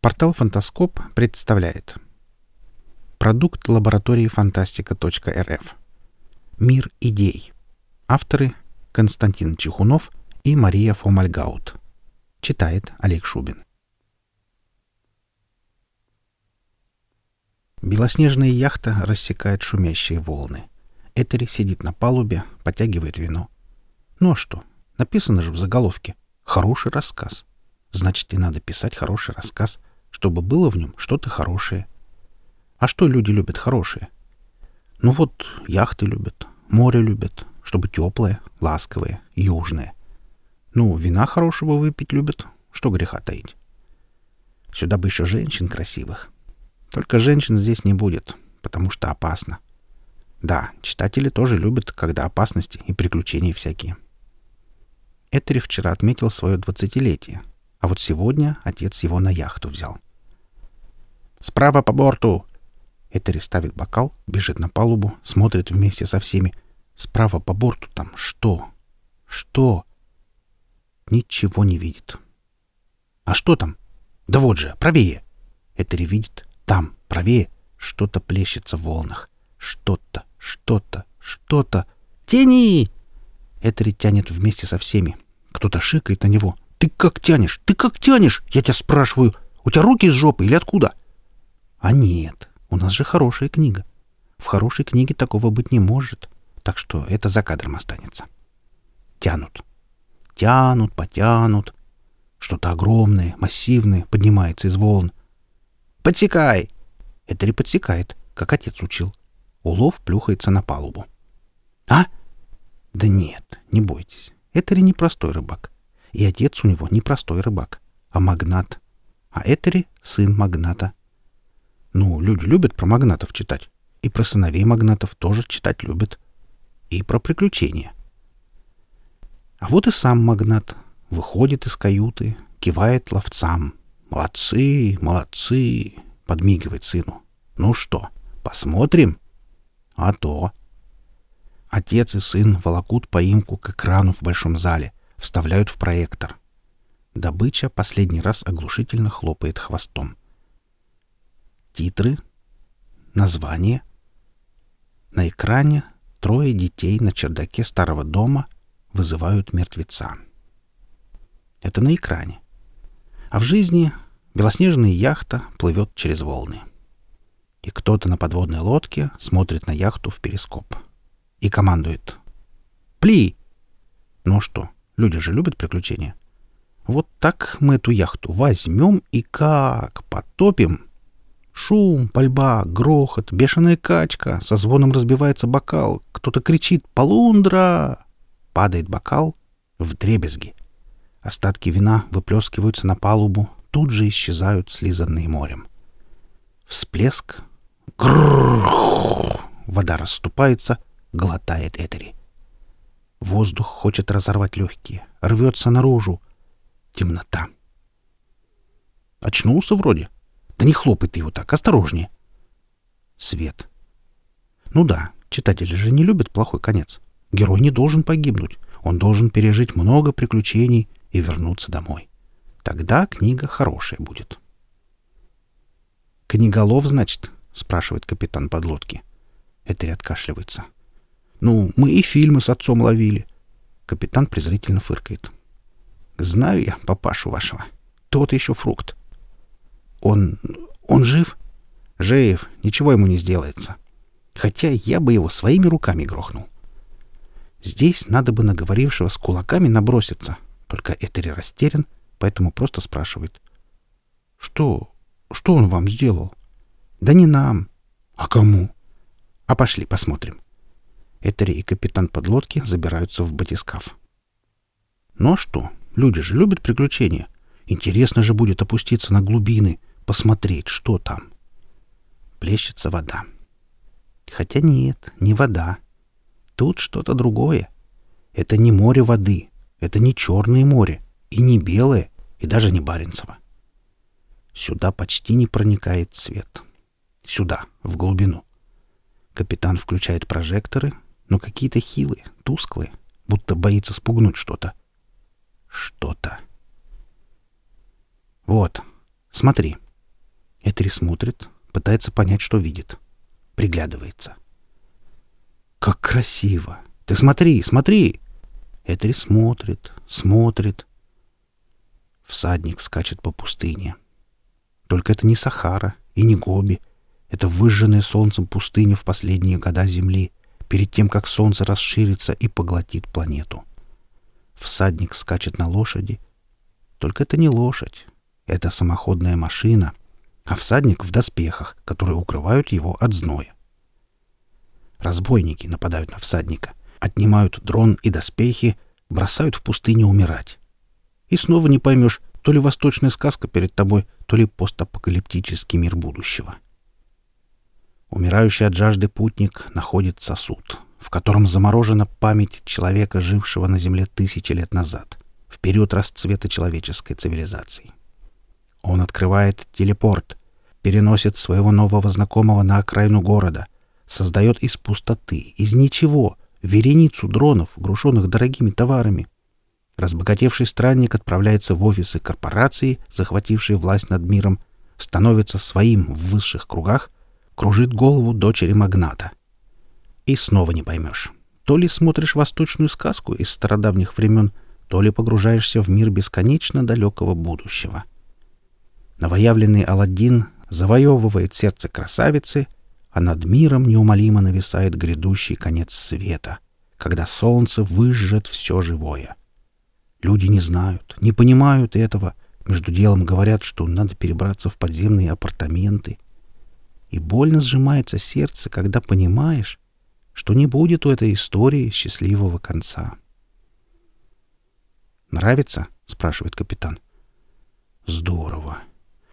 Портал «Фантаскоп» представляет Продукт лаборатории фантастика.рф Мир идей Авторы Константин Чехунов и Мария Фомальгаут Читает Олег Шубин Белоснежная яхта рассекает шумящие волны. Этери сидит на палубе, потягивает вино. Ну а что? Написано же в заголовке. Хороший рассказ. Значит, и надо писать хороший рассказ — чтобы было в нем что-то хорошее. А что люди любят хорошее? Ну вот, яхты любят, море любят, чтобы теплое, ласковое, южное. Ну, вина хорошего выпить любят, что греха таить. Сюда бы еще женщин красивых. Только женщин здесь не будет, потому что опасно. Да, читатели тоже любят, когда опасности и приключения всякие. Этери вчера отметил свое двадцатилетие — а вот сегодня отец его на яхту взял. «Справа по борту!» Этери ставит бокал, бежит на палубу, смотрит вместе со всеми. Справа по борту там что? Что? Ничего не видит. «А что там?» «Да вот же, правее!» Этери видит. Там, правее, что-то плещется в волнах. Что-то, что-то, что-то. «Тяни!» Этери тянет вместе со всеми. Кто-то шикает на него, ты как тянешь? Ты как тянешь? Я тебя спрашиваю. У тебя руки из жопы или откуда? А нет, у нас же хорошая книга. В хорошей книге такого быть не может. Так что это за кадром останется. Тянут. Тянут, потянут. Что-то огромное, массивное поднимается из волн. «Подсекай!» Это не подсекает, как отец учил. Улов плюхается на палубу. «А? Да нет, не бойтесь. Это ли не простой рыбак. И отец у него не простой рыбак, а магнат. А Этери — сын магната. Ну, люди любят про магнатов читать. И про сыновей магнатов тоже читать любят. И про приключения. А вот и сам магнат выходит из каюты, кивает ловцам. «Молодцы, молодцы!» — подмигивает сыну. «Ну что, посмотрим?» «А то!» Отец и сын волокут поимку к экрану в большом зале вставляют в проектор. Добыча последний раз оглушительно хлопает хвостом. Титры, название. На экране трое детей на чердаке старого дома вызывают мертвеца. Это на экране. А в жизни белоснежная яхта плывет через волны. И кто-то на подводной лодке смотрит на яхту в перископ. И командует. «Пли!» Ну что, Люди же любят приключения. Вот так мы эту яхту возьмем и как потопим. Шум, пальба, грохот, бешеная качка, со звоном разбивается бокал, кто-то кричит «Полундра!» Падает бокал в дребезги. Остатки вина выплескиваются на палубу, тут же исчезают, слизанные морем. Всплеск. Грррр! Вода расступается, глотает Этери. Воздух хочет разорвать легкие, рвется наружу. Темнота. Очнулся вроде. Да не хлопай ты его так, осторожнее. Свет. Ну да, читатели же не любят плохой конец. Герой не должен погибнуть. Он должен пережить много приключений и вернуться домой. Тогда книга хорошая будет. «Книголов, значит?» — спрашивает капитан подлодки. Этери откашливается. — ну, мы и фильмы с отцом ловили. Капитан презрительно фыркает. Знаю я папашу вашего. Тот еще фрукт. Он... он жив? Жив. Ничего ему не сделается. Хотя я бы его своими руками грохнул. Здесь надо бы наговорившего с кулаками наброситься. Только Этери растерян, поэтому просто спрашивает. «Что? Что он вам сделал?» «Да не нам. А кому?» «А пошли посмотрим». Этери и капитан подлодки забираются в батискаф. Ну а что? Люди же любят приключения. Интересно же будет опуститься на глубины, посмотреть, что там. Плещется вода. Хотя нет, не вода. Тут что-то другое. Это не море воды, это не Черное море, и не Белое, и даже не Баренцево. Сюда почти не проникает свет. Сюда, в глубину. Капитан включает прожекторы, но какие-то хилые, тусклые, будто боится спугнуть что-то. Что-то. Вот, смотри, Этери смотрит, пытается понять, что видит. Приглядывается. «Как красиво! Ты смотри, смотри!» Этери смотрит, смотрит. Всадник скачет по пустыне. Только это не Сахара и не Гоби. Это выжженная солнцем пустыня в последние года Земли, перед тем, как солнце расширится и поглотит планету. Всадник скачет на лошади. Только это не лошадь. Это самоходная машина, а всадник в доспехах, которые укрывают его от зноя. Разбойники нападают на всадника, отнимают дрон и доспехи, бросают в пустыню умирать. И снова не поймешь, то ли восточная сказка перед тобой, то ли постапокалиптический мир будущего. Умирающий от жажды путник находит сосуд, в котором заморожена память человека, жившего на Земле тысячи лет назад, в период расцвета человеческой цивилизации. Он открывает телепорт, переносит своего нового знакомого на окраину города, создает из пустоты, из ничего, вереницу дронов, грушенных дорогими товарами. Разбогатевший странник отправляется в офисы корпорации, захватившей власть над миром, становится своим в высших кругах, кружит голову дочери магната. И снова не поймешь. То ли смотришь восточную сказку из стародавних времен, то ли погружаешься в мир бесконечно далекого будущего. Новоявленный Аладдин завоевывает сердце красавицы, а над миром неумолимо нависает грядущий конец света, когда солнце выжжет все живое. Люди не знают, не понимают этого, между делом говорят, что надо перебраться в подземные апартаменты. И больно сжимается сердце, когда понимаешь, что не будет у этой истории счастливого конца. «Нравится?» — спрашивает капитан. «Здорово.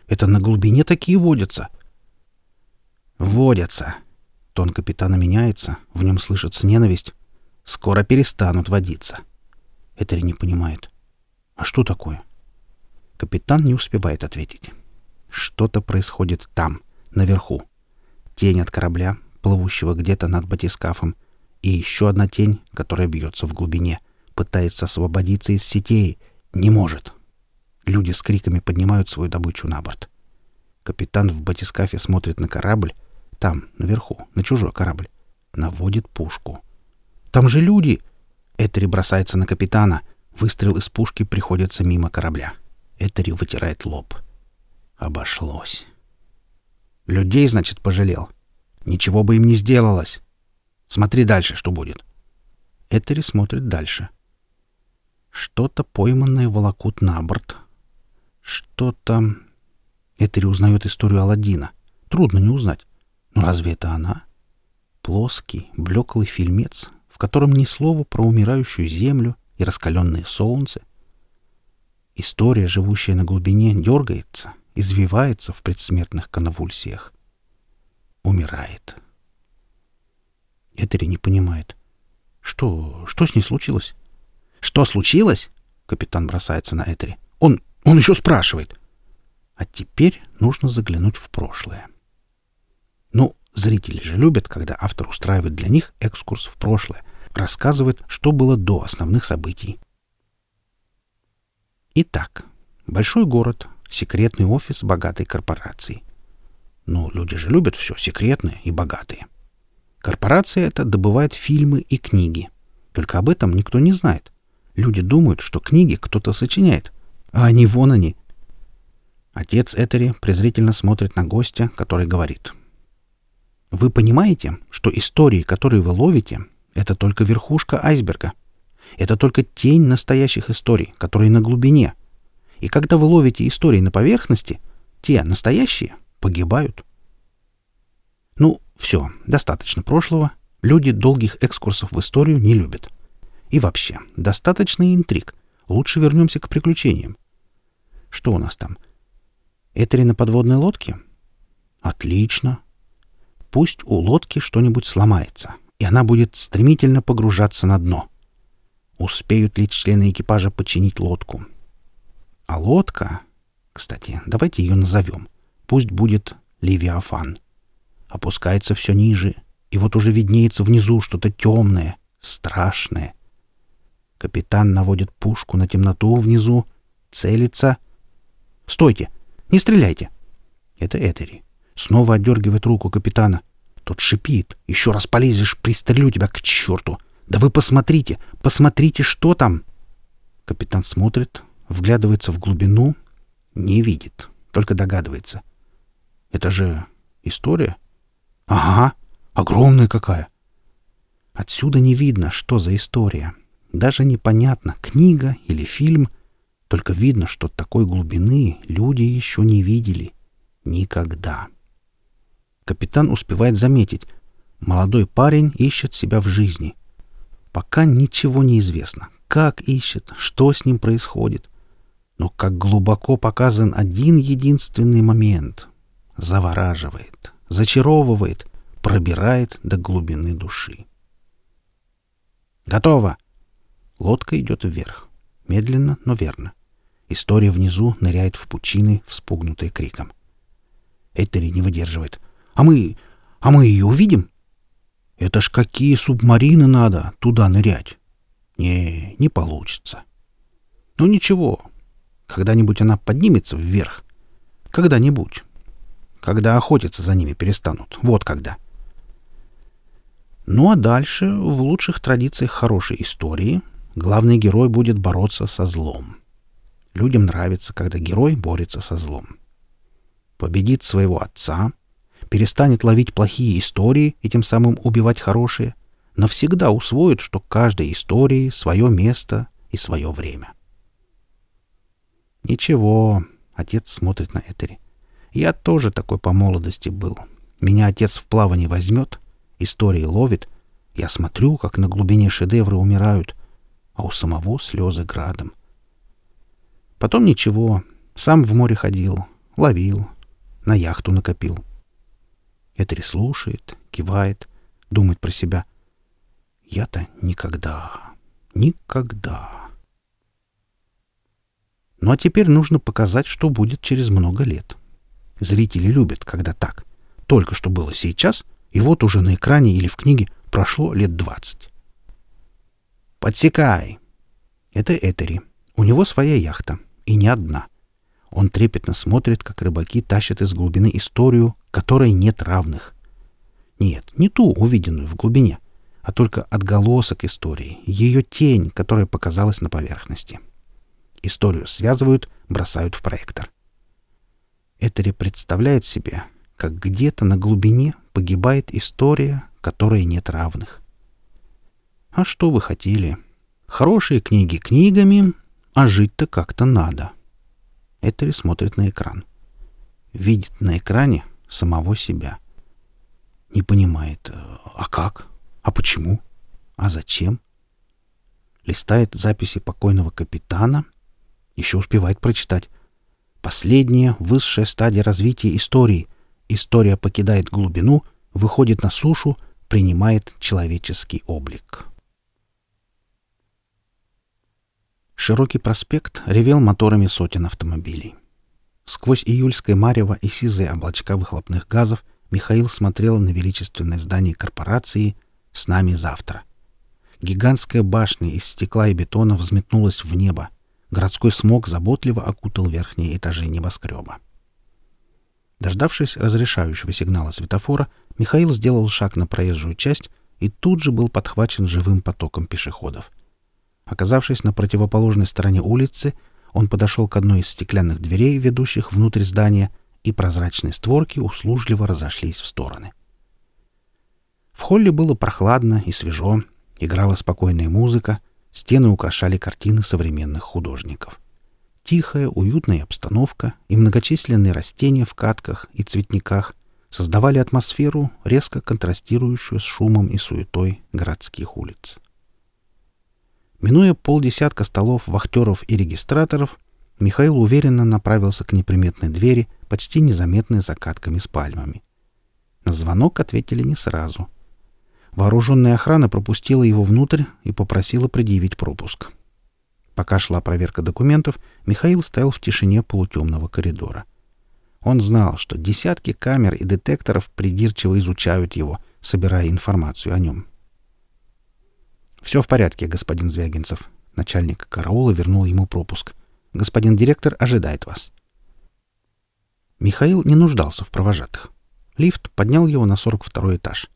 Это на глубине такие водятся?» «Водятся». Тон капитана меняется, в нем слышится ненависть. «Скоро перестанут водиться». Этери не понимает. «А что такое?» Капитан не успевает ответить. Что-то происходит там, наверху. Тень от корабля, плывущего где-то над батискафом, и еще одна тень, которая бьется в глубине, пытается освободиться из сетей, не может. Люди с криками поднимают свою добычу на борт. Капитан в батискафе смотрит на корабль, там, наверху, на чужой корабль, наводит пушку. «Там же люди!» Этери бросается на капитана. Выстрел из пушки приходится мимо корабля. Этери вытирает лоб. Обошлось. Людей, значит, пожалел. Ничего бы им не сделалось. Смотри дальше, что будет. Этери смотрит дальше. Что-то пойманное волокут на борт. Что-то... Этери узнает историю Алладина. Трудно не узнать. Но разве это она? Плоский, блеклый фильмец, в котором ни слова про умирающую землю и раскаленное солнце. История, живущая на глубине, дергается, извивается в предсмертных конвульсиях умирает. Этери не понимает. Что, что с ней случилось? Что случилось? Капитан бросается на Этери. Он, он еще спрашивает. А теперь нужно заглянуть в прошлое. Ну, зрители же любят, когда автор устраивает для них экскурс в прошлое, рассказывает, что было до основных событий. Итак, большой город, секретный офис богатой корпорации — ну, люди же любят все секретное и богатые. Корпорация эта добывает фильмы и книги. Только об этом никто не знает. Люди думают, что книги кто-то сочиняет, а они вон они. Отец Этери презрительно смотрит на гостя, который говорит. «Вы понимаете, что истории, которые вы ловите, это только верхушка айсберга. Это только тень настоящих историй, которые на глубине. И когда вы ловите истории на поверхности, те настоящие погибают. Ну, все, достаточно прошлого. Люди долгих экскурсов в историю не любят. И вообще, достаточно интриг. Лучше вернемся к приключениям. Что у нас там? Этери на подводной лодке? Отлично. Пусть у лодки что-нибудь сломается, и она будет стремительно погружаться на дно. Успеют ли члены экипажа починить лодку? А лодка... Кстати, давайте ее назовем. Пусть будет Левиафан. Опускается все ниже, и вот уже виднеется внизу что-то темное, страшное. Капитан наводит пушку на темноту внизу, целится. «Стойте! Не стреляйте!» Это Этери. Снова отдергивает руку капитана. Тот шипит. «Еще раз полезешь, пристрелю тебя к черту! Да вы посмотрите! Посмотрите, что там!» Капитан смотрит, вглядывается в глубину, не видит, только догадывается. «Это же история?» «Ага, огромная какая!» Отсюда не видно, что за история. Даже непонятно, книга или фильм. Только видно, что такой глубины люди еще не видели. Никогда. Капитан успевает заметить. Молодой парень ищет себя в жизни. Пока ничего не известно. Как ищет, что с ним происходит. Но как глубоко показан один единственный момент. Завораживает, зачаровывает, пробирает до глубины души. «Готово!» Лодка идет вверх. Медленно, но верно. История внизу ныряет в пучины, вспугнутые криком. Этери не выдерживает. «А мы... а мы ее увидим?» «Это ж какие субмарины надо туда нырять!» «Не, не получится». «Ну ничего. Когда-нибудь она поднимется вверх. Когда-нибудь. Когда охотиться за ними перестанут. Вот когда». Ну а дальше, в лучших традициях хорошей истории, главный герой будет бороться со злом. Людям нравится, когда герой борется со злом. Победит своего отца, перестанет ловить плохие истории и тем самым убивать хорошие, навсегда усвоит, что каждой истории свое место и свое время. Ничего, отец смотрит на Этери. Я тоже такой по молодости был. Меня отец в плавание возьмет — истории ловит, я смотрю, как на глубине шедевры умирают, а у самого слезы градом. Потом ничего, сам в море ходил, ловил, на яхту накопил. Этери слушает, кивает, думает про себя. Я-то никогда, никогда. Ну а теперь нужно показать, что будет через много лет. Зрители любят, когда так. Только что было сейчас — и вот уже на экране или в книге прошло лет двадцать. «Подсекай!» Это Этери. У него своя яхта. И не одна. Он трепетно смотрит, как рыбаки тащат из глубины историю, которой нет равных. Нет, не ту, увиденную в глубине, а только отголосок истории, ее тень, которая показалась на поверхности. Историю связывают, бросают в проектор. Этери представляет себе, как где-то на глубине погибает история, которой нет равных. А что вы хотели? Хорошие книги книгами, а жить-то как-то надо. Этери смотрит на экран. Видит на экране самого себя. Не понимает, а как? А почему? А зачем? Листает записи покойного капитана. Еще успевает прочитать. Последняя, высшая стадия развития истории — история покидает глубину, выходит на сушу, принимает человеческий облик. Широкий проспект ревел моторами сотен автомобилей. Сквозь июльское марево и сизые облачка выхлопных газов Михаил смотрел на величественное здание корпорации «С нами завтра». Гигантская башня из стекла и бетона взметнулась в небо. Городской смог заботливо окутал верхние этажи небоскреба. Дождавшись разрешающего сигнала светофора, Михаил сделал шаг на проезжую часть и тут же был подхвачен живым потоком пешеходов. Оказавшись на противоположной стороне улицы, он подошел к одной из стеклянных дверей, ведущих внутрь здания, и прозрачные створки услужливо разошлись в стороны. В холле было прохладно и свежо, играла спокойная музыка, стены украшали картины современных художников. Тихая, уютная обстановка и многочисленные растения в катках и цветниках создавали атмосферу, резко контрастирующую с шумом и суетой городских улиц. Минуя полдесятка столов вахтеров и регистраторов, Михаил уверенно направился к неприметной двери, почти незаметной закатками с пальмами. На звонок ответили не сразу. Вооруженная охрана пропустила его внутрь и попросила предъявить пропуск. Пока шла проверка документов, Михаил стоял в тишине полутемного коридора. Он знал, что десятки камер и детекторов придирчиво изучают его, собирая информацию о нем. «Все в порядке, господин Звягинцев». Начальник караула вернул ему пропуск. «Господин директор ожидает вас». Михаил не нуждался в провожатых. Лифт поднял его на 42 этаж.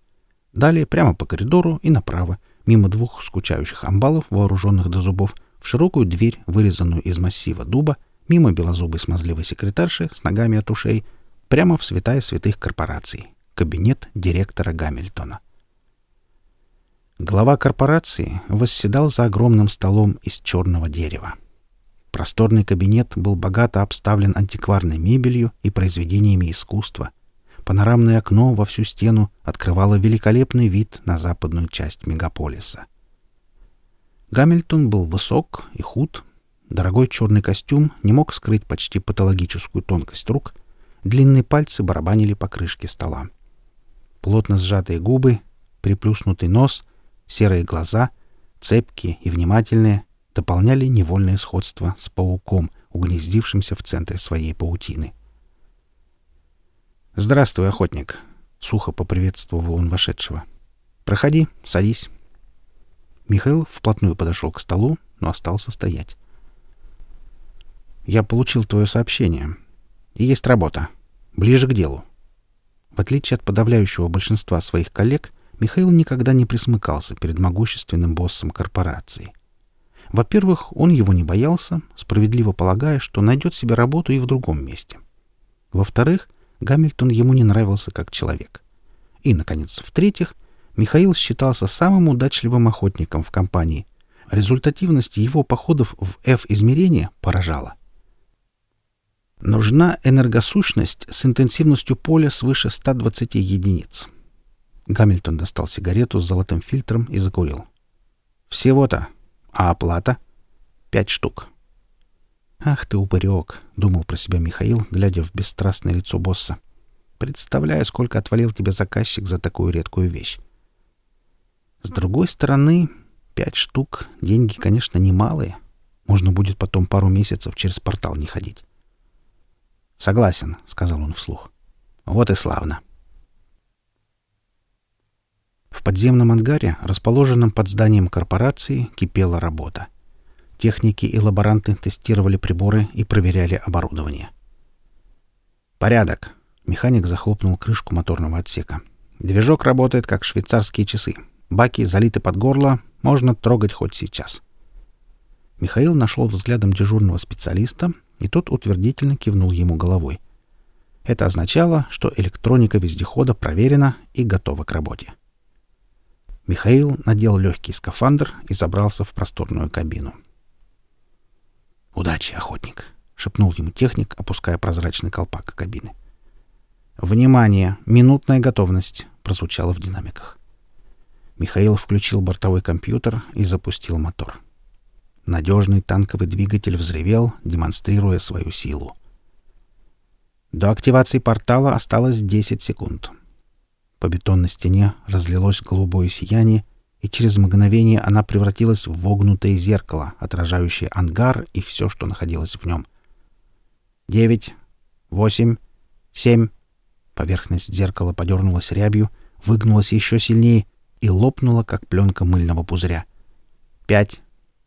Далее прямо по коридору и направо, мимо двух скучающих амбалов, вооруженных до зубов, в широкую дверь, вырезанную из массива дуба, мимо белозубой смазливой секретарши с ногами от ушей, прямо в святая святых корпораций, кабинет директора Гамильтона. Глава корпорации восседал за огромным столом из черного дерева. Просторный кабинет был богато обставлен антикварной мебелью и произведениями искусства. Панорамное окно во всю стену открывало великолепный вид на западную часть мегаполиса. Гамильтон был высок и худ. Дорогой черный костюм не мог скрыть почти патологическую тонкость рук. Длинные пальцы барабанили по крышке стола. Плотно сжатые губы, приплюснутый нос Серые глаза, цепкие и внимательные, дополняли невольное сходство с пауком, угнездившимся в центре своей паутины. «Здравствуй, охотник!» — сухо поприветствовал он вошедшего. «Проходи, садись». Михаил вплотную подошел к столу, но остался стоять. «Я получил твое сообщение. И есть работа. Ближе к делу». В отличие от подавляющего большинства своих коллег, Михаил никогда не присмыкался перед могущественным боссом корпорации. Во-первых, он его не боялся, справедливо полагая, что найдет себе работу и в другом месте. Во-вторых, Гамильтон ему не нравился как человек. И, наконец, в-третьих, Михаил считался самым удачливым охотником в компании. Результативность его походов в F-измерение поражала. Нужна энергосущность с интенсивностью поля свыше 120 единиц. Гамильтон достал сигарету с золотым фильтром и закурил. «Всего-то. А оплата?» «Пять штук». «Ах ты, упырек!» — думал про себя Михаил, глядя в бесстрастное лицо босса. «Представляю, сколько отвалил тебе заказчик за такую редкую вещь. С другой стороны, пять штук — деньги, конечно, немалые. Можно будет потом пару месяцев через портал не ходить». «Согласен», — сказал он вслух. «Вот и славно». В подземном ангаре, расположенном под зданием корпорации, кипела работа. Техники и лаборанты тестировали приборы и проверяли оборудование. «Порядок!» — механик захлопнул крышку моторного отсека. «Движок работает, как швейцарские часы. Баки залиты под горло, можно трогать хоть сейчас». Михаил нашел взглядом дежурного специалиста, и тот утвердительно кивнул ему головой. Это означало, что электроника вездехода проверена и готова к работе. Михаил надел легкий скафандр и забрался в просторную кабину. «Удачи, охотник!» — шепнул ему техник, опуская прозрачный колпак кабины. «Внимание! Минутная готовность!» — прозвучало в динамиках. Михаил включил бортовой компьютер и запустил мотор. Надежный танковый двигатель взревел, демонстрируя свою силу. До активации портала осталось 10 секунд. По бетонной стене разлилось голубое сияние, и через мгновение она превратилась в вогнутое зеркало, отражающее ангар и все, что находилось в нем. Девять, восемь, семь. Поверхность зеркала подернулась рябью, выгнулась еще сильнее и лопнула, как пленка мыльного пузыря. Пять,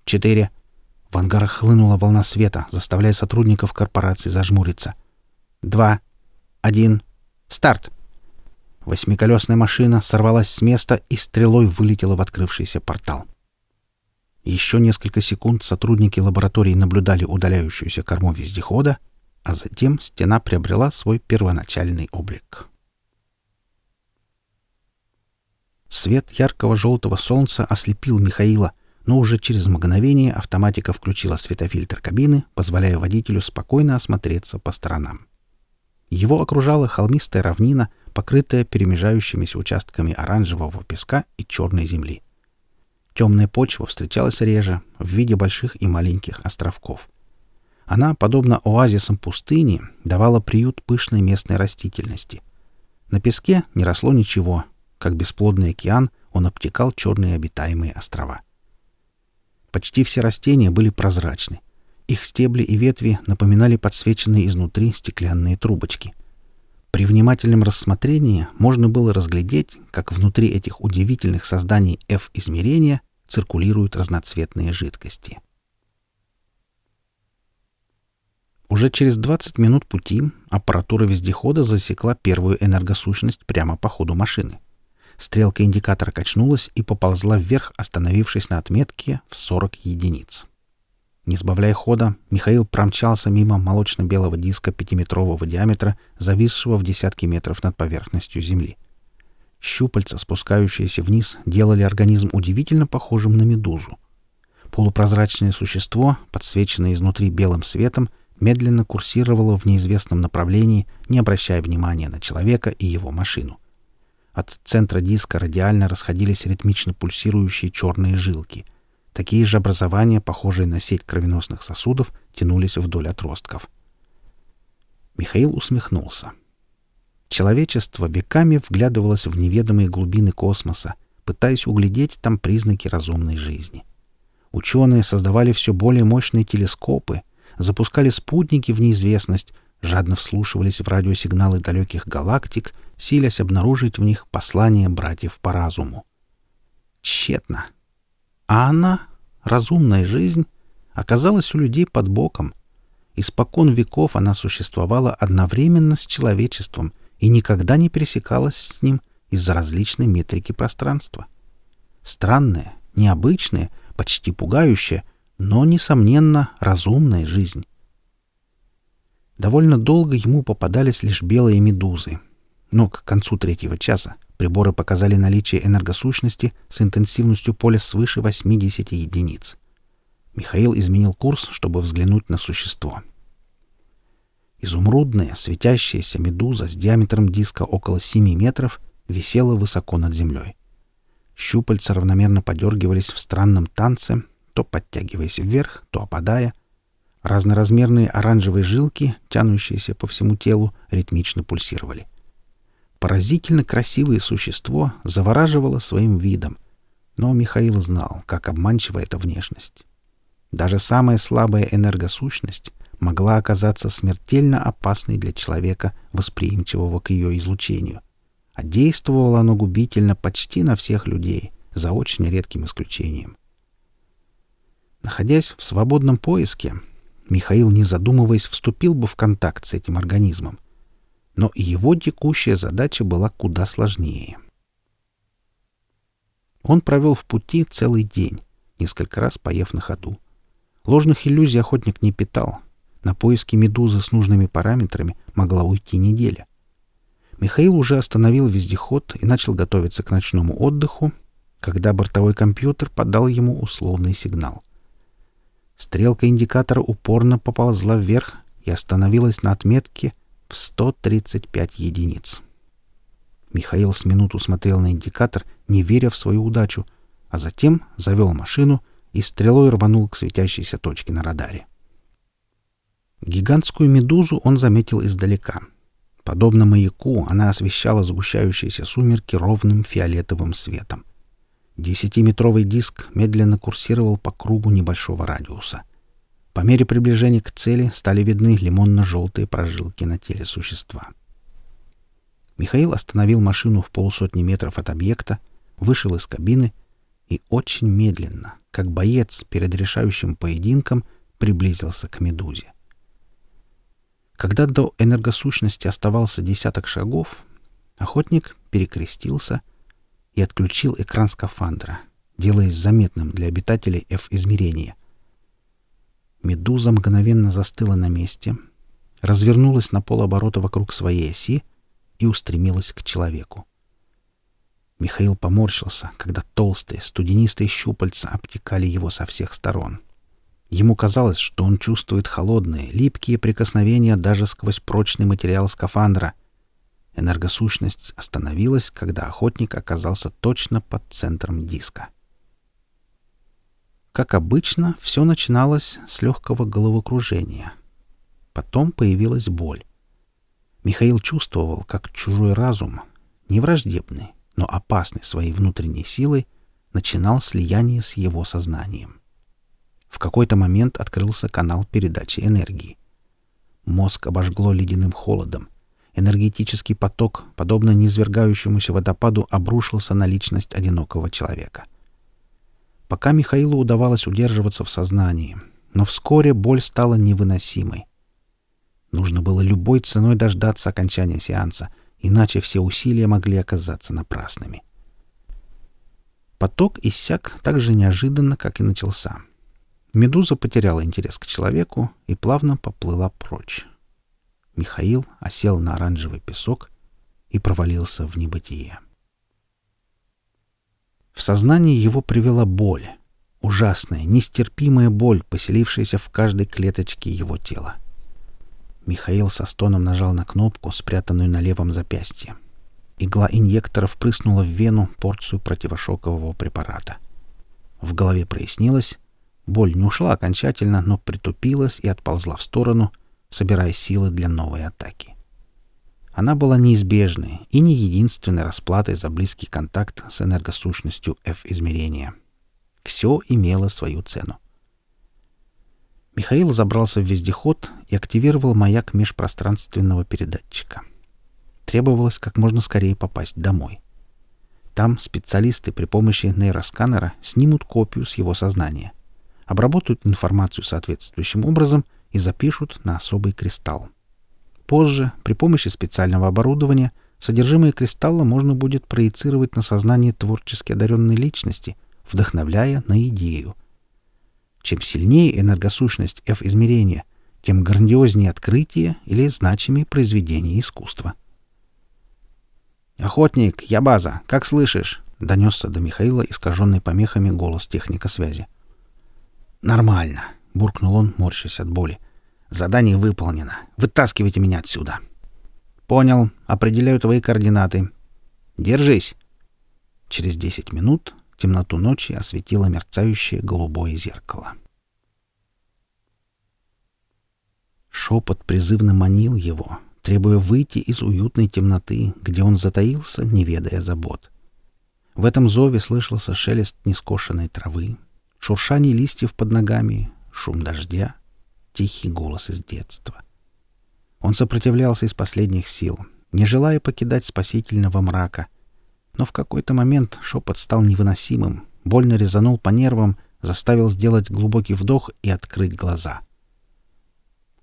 четыре. В ангар хлынула волна света, заставляя сотрудников корпорации зажмуриться. Два, один, старт! Восьмиколесная машина сорвалась с места и стрелой вылетела в открывшийся портал. Еще несколько секунд сотрудники лаборатории наблюдали удаляющуюся корму вездехода, а затем стена приобрела свой первоначальный облик. Свет яркого желтого солнца ослепил Михаила, но уже через мгновение автоматика включила светофильтр кабины, позволяя водителю спокойно осмотреться по сторонам. Его окружала холмистая равнина — покрытая перемежающимися участками оранжевого песка и черной земли. Темная почва встречалась реже, в виде больших и маленьких островков. Она, подобно оазисам пустыни, давала приют пышной местной растительности. На песке не росло ничего, как бесплодный океан он обтекал черные обитаемые острова. Почти все растения были прозрачны. Их стебли и ветви напоминали подсвеченные изнутри стеклянные трубочки — при внимательном рассмотрении можно было разглядеть, как внутри этих удивительных созданий F-измерения циркулируют разноцветные жидкости. Уже через 20 минут пути аппаратура вездехода засекла первую энергосущность прямо по ходу машины. Стрелка индикатора качнулась и поползла вверх, остановившись на отметке в 40 единиц. Не сбавляя хода, Михаил промчался мимо молочно-белого диска пятиметрового диаметра, зависшего в десятки метров над поверхностью Земли. Щупальца, спускающиеся вниз, делали организм удивительно похожим на медузу. Полупрозрачное существо, подсвеченное изнутри белым светом, медленно курсировало в неизвестном направлении, не обращая внимания на человека и его машину. От центра диска радиально расходились ритмично пульсирующие черные жилки. Такие же образования, похожие на сеть кровеносных сосудов, тянулись вдоль отростков. Михаил усмехнулся. Человечество веками вглядывалось в неведомые глубины космоса, пытаясь углядеть там признаки разумной жизни. Ученые создавали все более мощные телескопы, запускали спутники в неизвестность, жадно вслушивались в радиосигналы далеких галактик, силясь обнаружить в них послание братьев по разуму. Тщетно. А она, разумная жизнь, оказалась у людей под боком. Испокон веков она существовала одновременно с человечеством и никогда не пересекалась с ним из-за различной метрики пространства. Странная, необычная, почти пугающая, но, несомненно, разумная жизнь. Довольно долго ему попадались лишь белые медузы. Но к концу третьего часа приборы показали наличие энергосущности с интенсивностью поля свыше 80 единиц. Михаил изменил курс, чтобы взглянуть на существо. Изумрудная, светящаяся медуза с диаметром диска около 7 метров висела высоко над землей. Щупальца равномерно подергивались в странном танце, то подтягиваясь вверх, то опадая — Разноразмерные оранжевые жилки, тянущиеся по всему телу, ритмично пульсировали. Поразительно красивое существо завораживало своим видом, но Михаил знал, как обманчива эта внешность. Даже самая слабая энергосущность могла оказаться смертельно опасной для человека, восприимчивого к ее излучению. А действовало оно губительно почти на всех людей, за очень редким исключением. Находясь в свободном поиске, Михаил, не задумываясь, вступил бы в контакт с этим организмом. Но его текущая задача была куда сложнее. Он провел в пути целый день, несколько раз поев на ходу. Ложных иллюзий охотник не питал. На поиски медузы с нужными параметрами могла уйти неделя. Михаил уже остановил вездеход и начал готовиться к ночному отдыху, когда бортовой компьютер подал ему условный сигнал — Стрелка индикатора упорно поползла вверх и остановилась на отметке в 135 единиц. Михаил с минуту смотрел на индикатор, не веря в свою удачу, а затем завел машину и стрелой рванул к светящейся точке на радаре. Гигантскую медузу он заметил издалека. Подобно маяку, она освещала сгущающиеся сумерки ровным фиолетовым светом. Десятиметровый диск медленно курсировал по кругу небольшого радиуса. По мере приближения к цели стали видны лимонно-желтые прожилки на теле существа. Михаил остановил машину в полусотни метров от объекта, вышел из кабины и очень медленно, как боец перед решающим поединком, приблизился к медузе. Когда до энергосущности оставался десяток шагов, охотник перекрестился — и отключил экран скафандра, делаясь заметным для обитателей F-измерения. Медуза мгновенно застыла на месте, развернулась на полоборота вокруг своей оси и устремилась к человеку. Михаил поморщился, когда толстые, студенистые щупальца обтекали его со всех сторон. Ему казалось, что он чувствует холодные, липкие прикосновения даже сквозь прочный материал скафандра — Энергосущность остановилась, когда охотник оказался точно под центром диска. Как обычно, все начиналось с легкого головокружения. Потом появилась боль. Михаил чувствовал, как чужой разум, не враждебный, но опасный своей внутренней силой, начинал слияние с его сознанием. В какой-то момент открылся канал передачи энергии. Мозг обожгло ледяным холодом. Энергетический поток, подобно низвергающемуся водопаду, обрушился на личность одинокого человека. Пока Михаилу удавалось удерживаться в сознании, но вскоре боль стала невыносимой. Нужно было любой ценой дождаться окончания сеанса, иначе все усилия могли оказаться напрасными. Поток иссяк так же неожиданно, как и начался. Медуза потеряла интерес к человеку и плавно поплыла прочь. Михаил осел на оранжевый песок и провалился в небытие. В сознание его привела боль. Ужасная, нестерпимая боль, поселившаяся в каждой клеточке его тела. Михаил со стоном нажал на кнопку, спрятанную на левом запястье. Игла инъектора впрыснула в вену порцию противошокового препарата. В голове прояснилось. Боль не ушла окончательно, но притупилась и отползла в сторону, собирая силы для новой атаки. Она была неизбежной и не единственной расплатой за близкий контакт с энергосущностью F-измерения. Все имело свою цену. Михаил забрался в вездеход и активировал маяк межпространственного передатчика. Требовалось как можно скорее попасть домой. Там специалисты при помощи нейросканера снимут копию с его сознания, обработают информацию соответствующим образом и запишут на особый кристалл. Позже, при помощи специального оборудования, содержимое кристалла можно будет проецировать на сознание творчески одаренной личности, вдохновляя на идею. Чем сильнее энергосущность F-измерения, тем грандиознее открытие или значимее произведение искусства. «Охотник, я база, как слышишь?» — донесся до Михаила искаженный помехами голос техника связи. «Нормально», — буркнул он, морщась от боли. Задание выполнено. Вытаскивайте меня отсюда. Понял. Определяю твои координаты. Держись. Через десять минут темноту ночи осветило мерцающее голубое зеркало. Шепот призывно манил его, требуя выйти из уютной темноты, где он затаился, не ведая забот. В этом зове слышался шелест нескошенной травы, шуршание листьев под ногами, шум дождя — тихий голос из детства. Он сопротивлялся из последних сил, не желая покидать спасительного мрака. Но в какой-то момент шепот стал невыносимым, больно резанул по нервам, заставил сделать глубокий вдох и открыть глаза.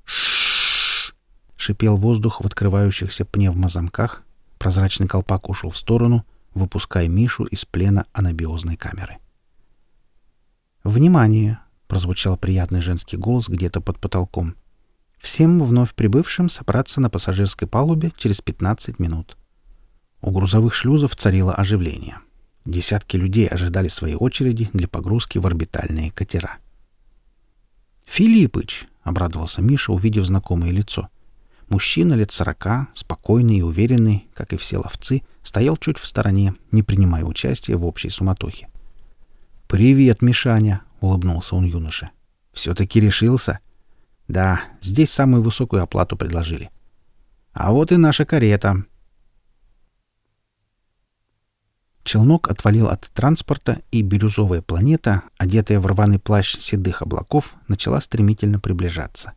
ш шипел воздух в открывающихся пневмозамках. Прозрачный колпак ушел в сторону, выпуская Мишу из плена анабиозной камеры. «Внимание! Прозвучал приятный женский голос где-то под потолком. Всем вновь прибывшим собраться на пассажирской палубе через 15 минут. У грузовых шлюзов царило оживление. Десятки людей ожидали своей очереди для погрузки в орбитальные катера. «Филиппыч!» — обрадовался Миша, увидев знакомое лицо. Мужчина лет сорока, спокойный и уверенный, как и все ловцы, стоял чуть в стороне, не принимая участия в общей суматохе. «Привет, Мишаня!» — улыбнулся он юноше. «Все-таки решился?» «Да, здесь самую высокую оплату предложили». «А вот и наша карета». Челнок отвалил от транспорта, и бирюзовая планета, одетая в рваный плащ седых облаков, начала стремительно приближаться.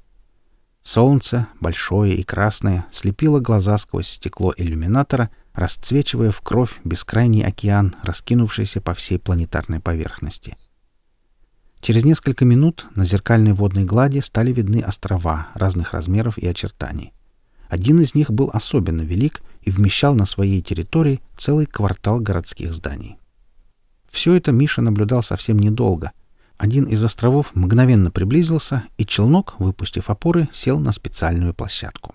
Солнце, большое и красное, слепило глаза сквозь стекло иллюминатора, расцвечивая в кровь бескрайний океан, раскинувшийся по всей планетарной поверхности — Через несколько минут на зеркальной водной глади стали видны острова разных размеров и очертаний. Один из них был особенно велик и вмещал на своей территории целый квартал городских зданий. Все это Миша наблюдал совсем недолго. Один из островов мгновенно приблизился, и челнок, выпустив опоры, сел на специальную площадку.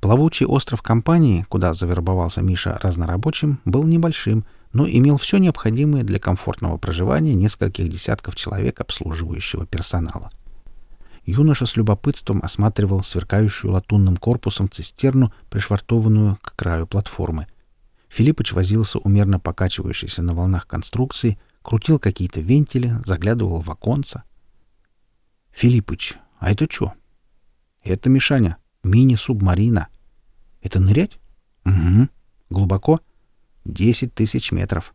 Плавучий остров компании, куда завербовался Миша разнорабочим, был небольшим — но имел все необходимое для комфортного проживания нескольких десятков человек обслуживающего персонала. Юноша с любопытством осматривал сверкающую латунным корпусом цистерну, пришвартованную к краю платформы. Филиппыч возился умерно покачивающейся на волнах конструкции, крутил какие-то вентили, заглядывал в оконца. «Филиппыч, а это что?» «Это, Мишаня, мини-субмарина». «Это нырять?» «Угу. Глубоко?» Десять тысяч метров.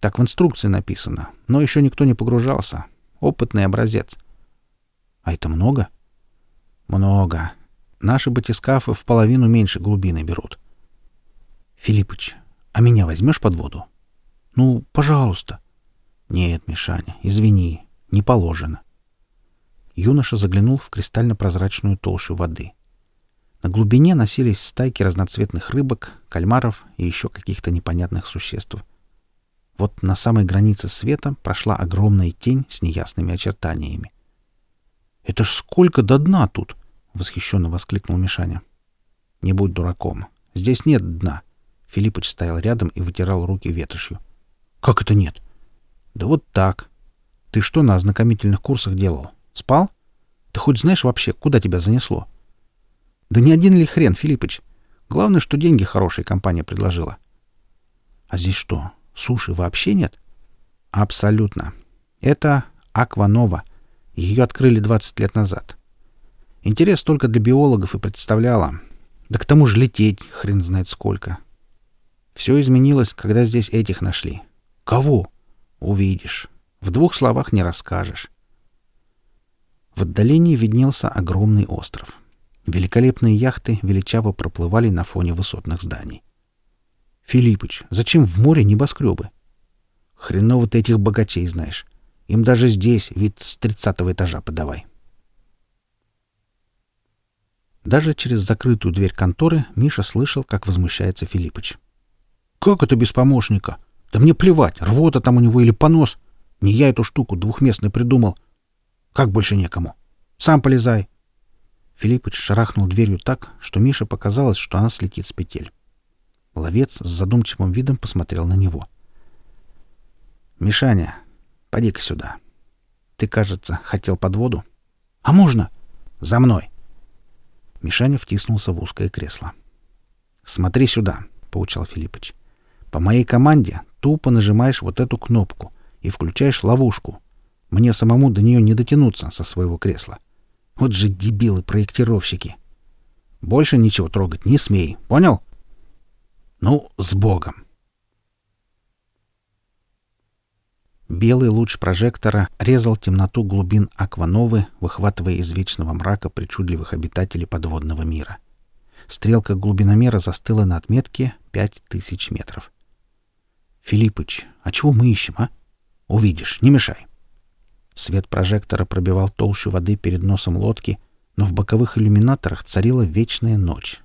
Так в инструкции написано, но еще никто не погружался. Опытный образец. А это много? Много. Наши батискафы в половину меньше глубины берут. Филиппыч, а меня возьмешь под воду? Ну, пожалуйста. Нет, Мишаня, извини, не положено. Юноша заглянул в кристально-прозрачную толщу воды. На глубине носились стайки разноцветных рыбок, кальмаров и еще каких-то непонятных существ. Вот на самой границе света прошла огромная тень с неясными очертаниями. «Это ж сколько до дна тут!» — восхищенно воскликнул Мишаня. «Не будь дураком. Здесь нет дна». Филиппыч стоял рядом и вытирал руки ветошью. «Как это нет?» «Да вот так. Ты что на ознакомительных курсах делал? Спал? Ты хоть знаешь вообще, куда тебя занесло?» «Да не один ли хрен, Филиппыч? Главное, что деньги хорошая компания предложила». «А здесь что, суши вообще нет?» «Абсолютно. Это Акванова. Ее открыли 20 лет назад. Интерес только для биологов и представляла. Да к тому же лететь хрен знает сколько. Все изменилось, когда здесь этих нашли. Кого? Увидишь. В двух словах не расскажешь. В отдалении виднелся огромный остров. Великолепные яхты величаво проплывали на фоне высотных зданий. «Филиппыч, зачем в море небоскребы?» «Хреново ты этих богачей знаешь. Им даже здесь вид с тридцатого этажа подавай». Даже через закрытую дверь конторы Миша слышал, как возмущается Филиппыч. «Как это без помощника? Да мне плевать, рвота там у него или понос. Не я эту штуку двухместную придумал. Как больше некому? Сам полезай!» Филиппыч шарахнул дверью так, что Мише показалось, что она слетит с петель. Ловец с задумчивым видом посмотрел на него. «Мишаня, поди-ка сюда. Ты, кажется, хотел под воду? А можно? За мной!» Мишаня втиснулся в узкое кресло. «Смотри сюда», — поучал Филиппыч. «По моей команде тупо нажимаешь вот эту кнопку и включаешь ловушку. Мне самому до нее не дотянуться со своего кресла. Вот же дебилы-проектировщики. Больше ничего трогать не смей, понял? Ну, с Богом!» Белый луч прожектора резал темноту глубин Аквановы, выхватывая из вечного мрака причудливых обитателей подводного мира. Стрелка глубиномера застыла на отметке пять тысяч метров. «Филиппыч, а чего мы ищем, а? Увидишь, не мешай». Свет прожектора пробивал толщу воды перед носом лодки, но в боковых иллюминаторах царила вечная ночь.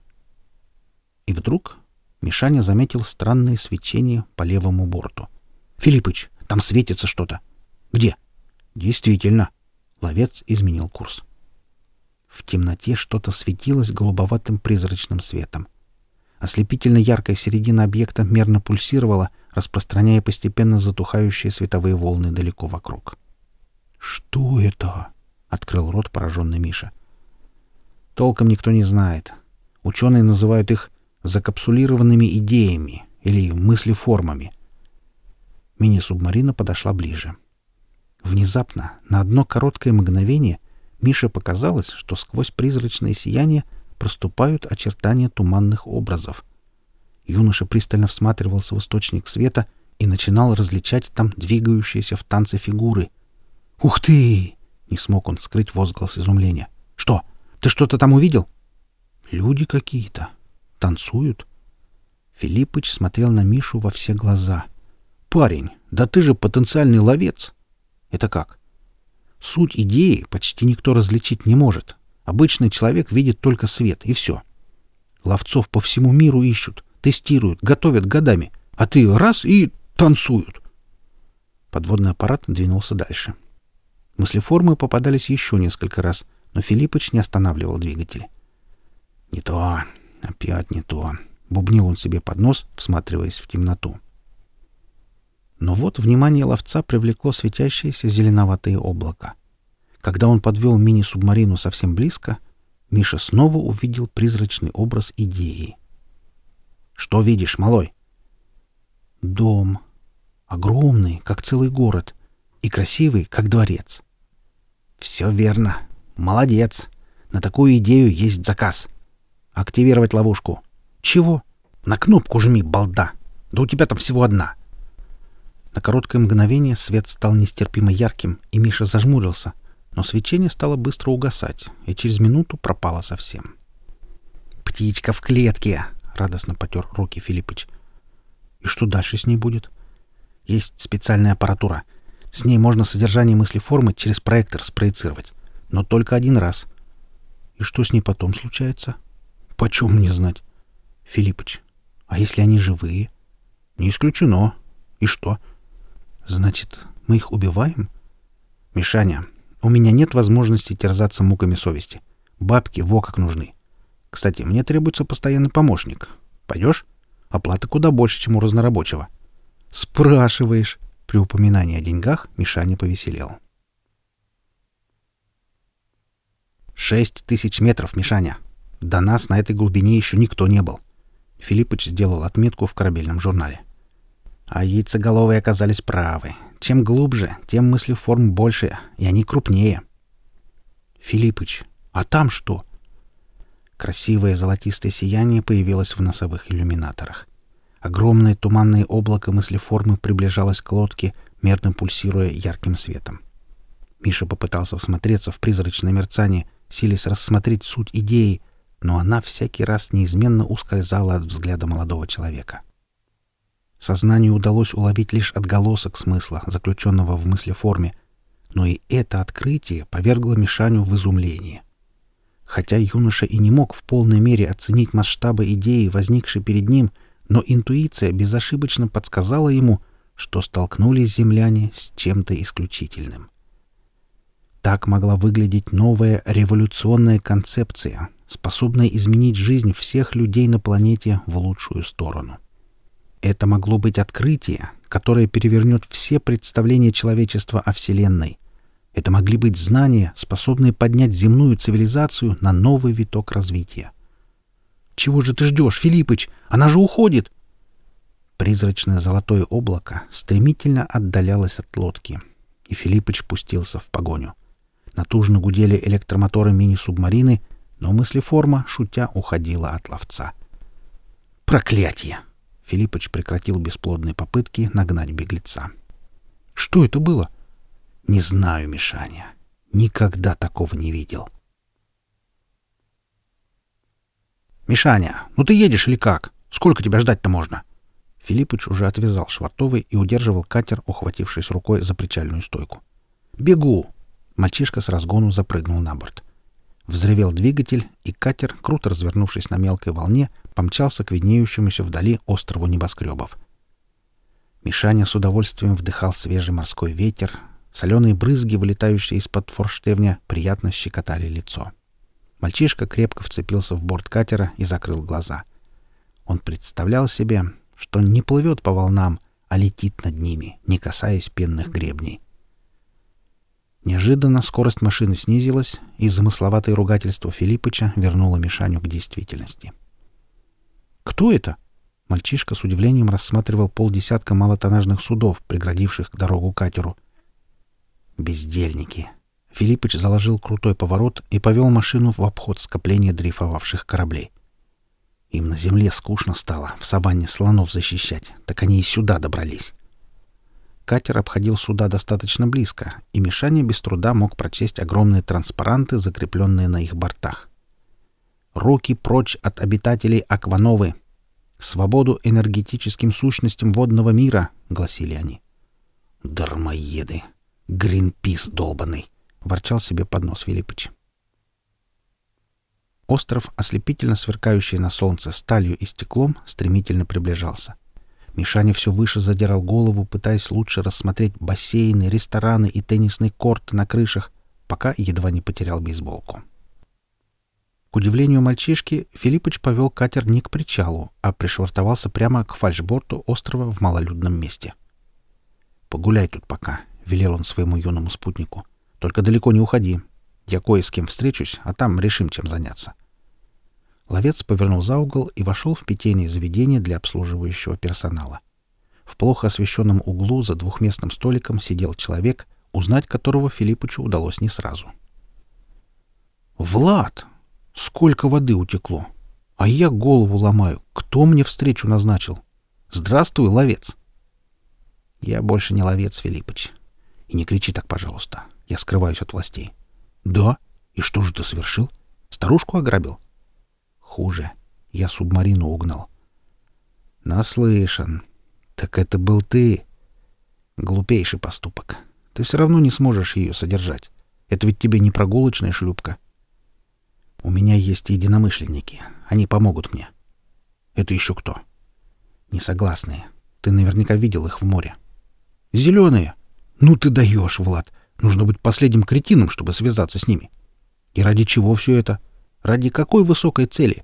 И вдруг Мишаня заметил странное свечение по левому борту. «Филиппыч, там светится что-то. Где? Действительно. Ловец изменил курс. В темноте что-то светилось голубоватым призрачным светом. Ослепительно яркая середина объекта мерно пульсировала, распространяя постепенно затухающие световые волны далеко вокруг. «Что это?» — открыл рот пораженный Миша. «Толком никто не знает. Ученые называют их закапсулированными идеями или мыслеформами. Мини-субмарина подошла ближе. Внезапно, на одно короткое мгновение, Мише показалось, что сквозь призрачное сияние проступают очертания туманных образов. Юноша пристально всматривался в источник света и начинал различать там двигающиеся в танце фигуры. «Ух ты!» — не смог он скрыть возглас изумления. «Что? Ты что-то там увидел?» «Люди какие-то. Танцуют». Филиппыч смотрел на Мишу во все глаза — парень, да ты же потенциальный ловец. Это как? Суть идеи почти никто различить не может. Обычный человек видит только свет, и все. Ловцов по всему миру ищут, тестируют, готовят годами, а ты раз и танцуют. Подводный аппарат двинулся дальше. Мыслеформы попадались еще несколько раз, но Филиппыч не останавливал двигатели. «Не то, опять не то», — бубнил он себе под нос, всматриваясь в темноту. Но вот внимание ловца привлекло светящееся зеленоватое облако. Когда он подвел мини-субмарину совсем близко, Миша снова увидел призрачный образ идеи. «Что видишь, малой?» «Дом. Огромный, как целый город, и красивый, как дворец». «Все верно. Молодец. На такую идею есть заказ. Активировать ловушку». «Чего?» «На кнопку жми, балда. Да у тебя там всего одна». На короткое мгновение свет стал нестерпимо ярким, и Миша зажмурился, но свечение стало быстро угасать, и через минуту пропало совсем. «Птичка в клетке!» — радостно потер руки Филиппыч. «И что дальше с ней будет?» «Есть специальная аппаратура. С ней можно содержание мыслеформы через проектор спроецировать. но только один раз. И что с ней потом случается? Почем мне знать? Филиппыч, а если они живые? Не исключено. И что? Значит, мы их убиваем? Мишаня, у меня нет возможности терзаться муками совести. Бабки во как нужны. Кстати, мне требуется постоянный помощник. Пойдешь? Оплата куда больше, чем у разнорабочего. Спрашиваешь. При упоминании о деньгах Мишаня повеселел. Шесть тысяч метров, Мишаня. До нас на этой глубине еще никто не был. Филиппыч сделал отметку в корабельном журнале. А яйцеголовые оказались правы. Чем глубже, тем мыслеформ больше, и они крупнее. Филиппыч, а там что? Красивое золотистое сияние появилось в носовых иллюминаторах. Огромное туманное облако мыслеформы приближалось к лодке, мерно пульсируя ярким светом. Миша попытался всмотреться в призрачное мерцание, силясь рассмотреть суть идеи, но она всякий раз неизменно ускользала от взгляда молодого человека. Сознанию удалось уловить лишь отголосок смысла, заключенного в мыслеформе, но и это открытие повергло Мишаню в изумление. Хотя юноша и не мог в полной мере оценить масштабы идеи, возникшей перед ним, но интуиция безошибочно подсказала ему, что столкнулись земляне с чем-то исключительным. Так могла выглядеть новая революционная концепция, способная изменить жизнь всех людей на планете в лучшую сторону. Это могло быть открытие, которое перевернет все представления человечества о Вселенной. Это могли быть знания, способные поднять земную цивилизацию на новый виток развития. «Чего же ты ждешь, Филиппыч? Она же уходит!» Призрачное золотое облако стремительно отдалялось от лодки, и Филиппыч пустился в погоню. Натужно гудели электромоторы мини-субмарины, но мыслеформа, шутя, уходила от ловца. «Проклятие!» Филиппыч прекратил бесплодные попытки нагнать беглеца. «Что это было?» «Не знаю, Мишаня. Никогда такого не видел». «Мишаня, ну ты едешь или как? Сколько тебя ждать-то можно?» Филиппыч уже отвязал швартовый и удерживал катер, ухватившись рукой за причальную стойку. «Бегу!» Мальчишка с разгону запрыгнул на борт. Взревел двигатель, и катер, круто развернувшись на мелкой волне, помчался к виднеющемуся вдали острову небоскребов. Мишаня с удовольствием вдыхал свежий морской ветер, соленые брызги, вылетающие из-под форштевня, приятно щекотали лицо. Мальчишка крепко вцепился в борт катера и закрыл глаза. Он представлял себе, что не плывет по волнам, а летит над ними, не касаясь пенных гребней. Неожиданно скорость машины снизилась, и замысловатое ругательство Филиппыча вернуло Мишаню к действительности. «Кто это?» Мальчишка с удивлением рассматривал полдесятка малотоннажных судов, преградивших дорогу катеру. «Бездельники!» Филиппыч заложил крутой поворот и повел машину в обход скопления дрейфовавших кораблей. Им на земле скучно стало в саванне слонов защищать, так они и сюда добрались. Катер обходил суда достаточно близко, и Мишаня без труда мог прочесть огромные транспаранты, закрепленные на их бортах. «Руки прочь от обитателей Аквановы! Свободу энергетическим сущностям водного мира!» — гласили они. «Дармоеды! Гринпис долбанный!» — ворчал себе под нос Филиппыч. Остров, ослепительно сверкающий на солнце сталью и стеклом, стремительно приближался — Мишаня все выше задирал голову, пытаясь лучше рассмотреть бассейны, рестораны и теннисный корт на крышах, пока едва не потерял бейсболку. К удивлению мальчишки, Филиппыч повел катер не к причалу, а пришвартовался прямо к фальшборту острова в малолюдном месте. «Погуляй тут пока», — велел он своему юному спутнику. «Только далеко не уходи. Я кое с кем встречусь, а там решим, чем заняться». Ловец повернул за угол и вошел в питейное заведение для обслуживающего персонала. В плохо освещенном углу за двухместным столиком сидел человек, узнать которого Филиппычу удалось не сразу. «Влад! Сколько воды утекло! А я голову ломаю. Кто мне встречу назначил? Здравствуй, ловец!» «Я больше не ловец, Филиппыч. И не кричи так, пожалуйста. Я скрываюсь от властей». «Да? И что же ты совершил? Старушку ограбил?» Хуже. Я субмарину угнал. Наслышан. Так это был ты. Глупейший поступок. Ты все равно не сможешь ее содержать. Это ведь тебе не прогулочная шлюпка. У меня есть единомышленники. Они помогут мне. Это еще кто? Несогласные. Ты наверняка видел их в море. Зеленые. Ну ты даешь, Влад. Нужно быть последним кретином, чтобы связаться с ними. И ради чего все это? Ради какой высокой цели?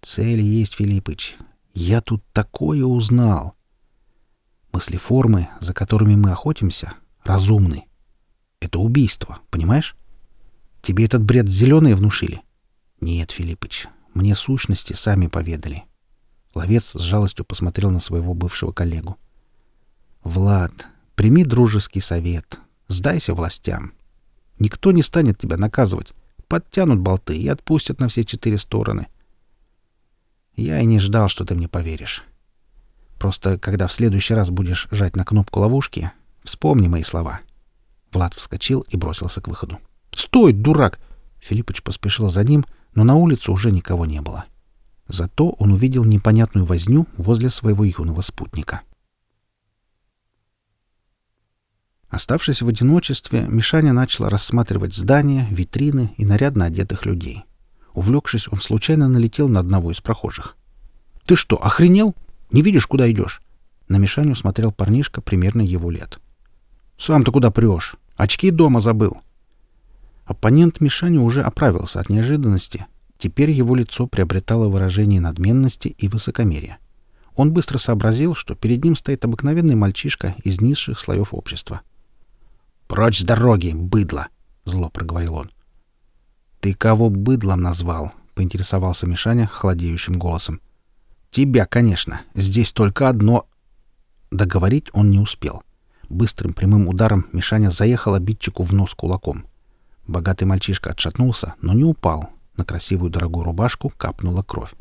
Цель есть, Филиппыч. Я тут такое узнал. Мыслеформы, за которыми мы охотимся, разумны. Это убийство, понимаешь? Тебе этот бред зеленые внушили? Нет, Филиппыч, мне сущности сами поведали. Ловец с жалостью посмотрел на своего бывшего коллегу. Влад, прими дружеский совет. Сдайся властям. Никто не станет тебя наказывать. Подтянут болты и отпустят на все четыре стороны. Я и не ждал, что ты мне поверишь. Просто, когда в следующий раз будешь жать на кнопку ловушки, вспомни мои слова. Влад вскочил и бросился к выходу. «Стой, дурак!» Филиппыч поспешил за ним, но на улице уже никого не было. Зато он увидел непонятную возню возле своего юного спутника. Оставшись в одиночестве, Мишаня начал рассматривать здания, витрины и нарядно одетых людей. Увлекшись, он случайно налетел на одного из прохожих. «Ты что, охренел? Не видишь, куда идешь?» На Мишаню смотрел парнишка примерно его лет. «Сам-то куда прешь? Очки дома забыл». Оппонент Мишани уже оправился от неожиданности. Теперь его лицо приобретало выражение надменности и высокомерия. Он быстро сообразил, что перед ним стоит обыкновенный мальчишка из низших слоев общества. «Прочь с дороги, быдло!» — зло проговорил он. «Ты кого быдлом назвал?» — поинтересовался Мишаня холодеющим голосом. «Тебя, конечно. Здесь только одно...» Договорить он не успел. Быстрым прямым ударом Мишаня заехал обидчику в нос кулаком. Богатый мальчишка отшатнулся, но не упал. На красивую дорогую рубашку капнула кровь.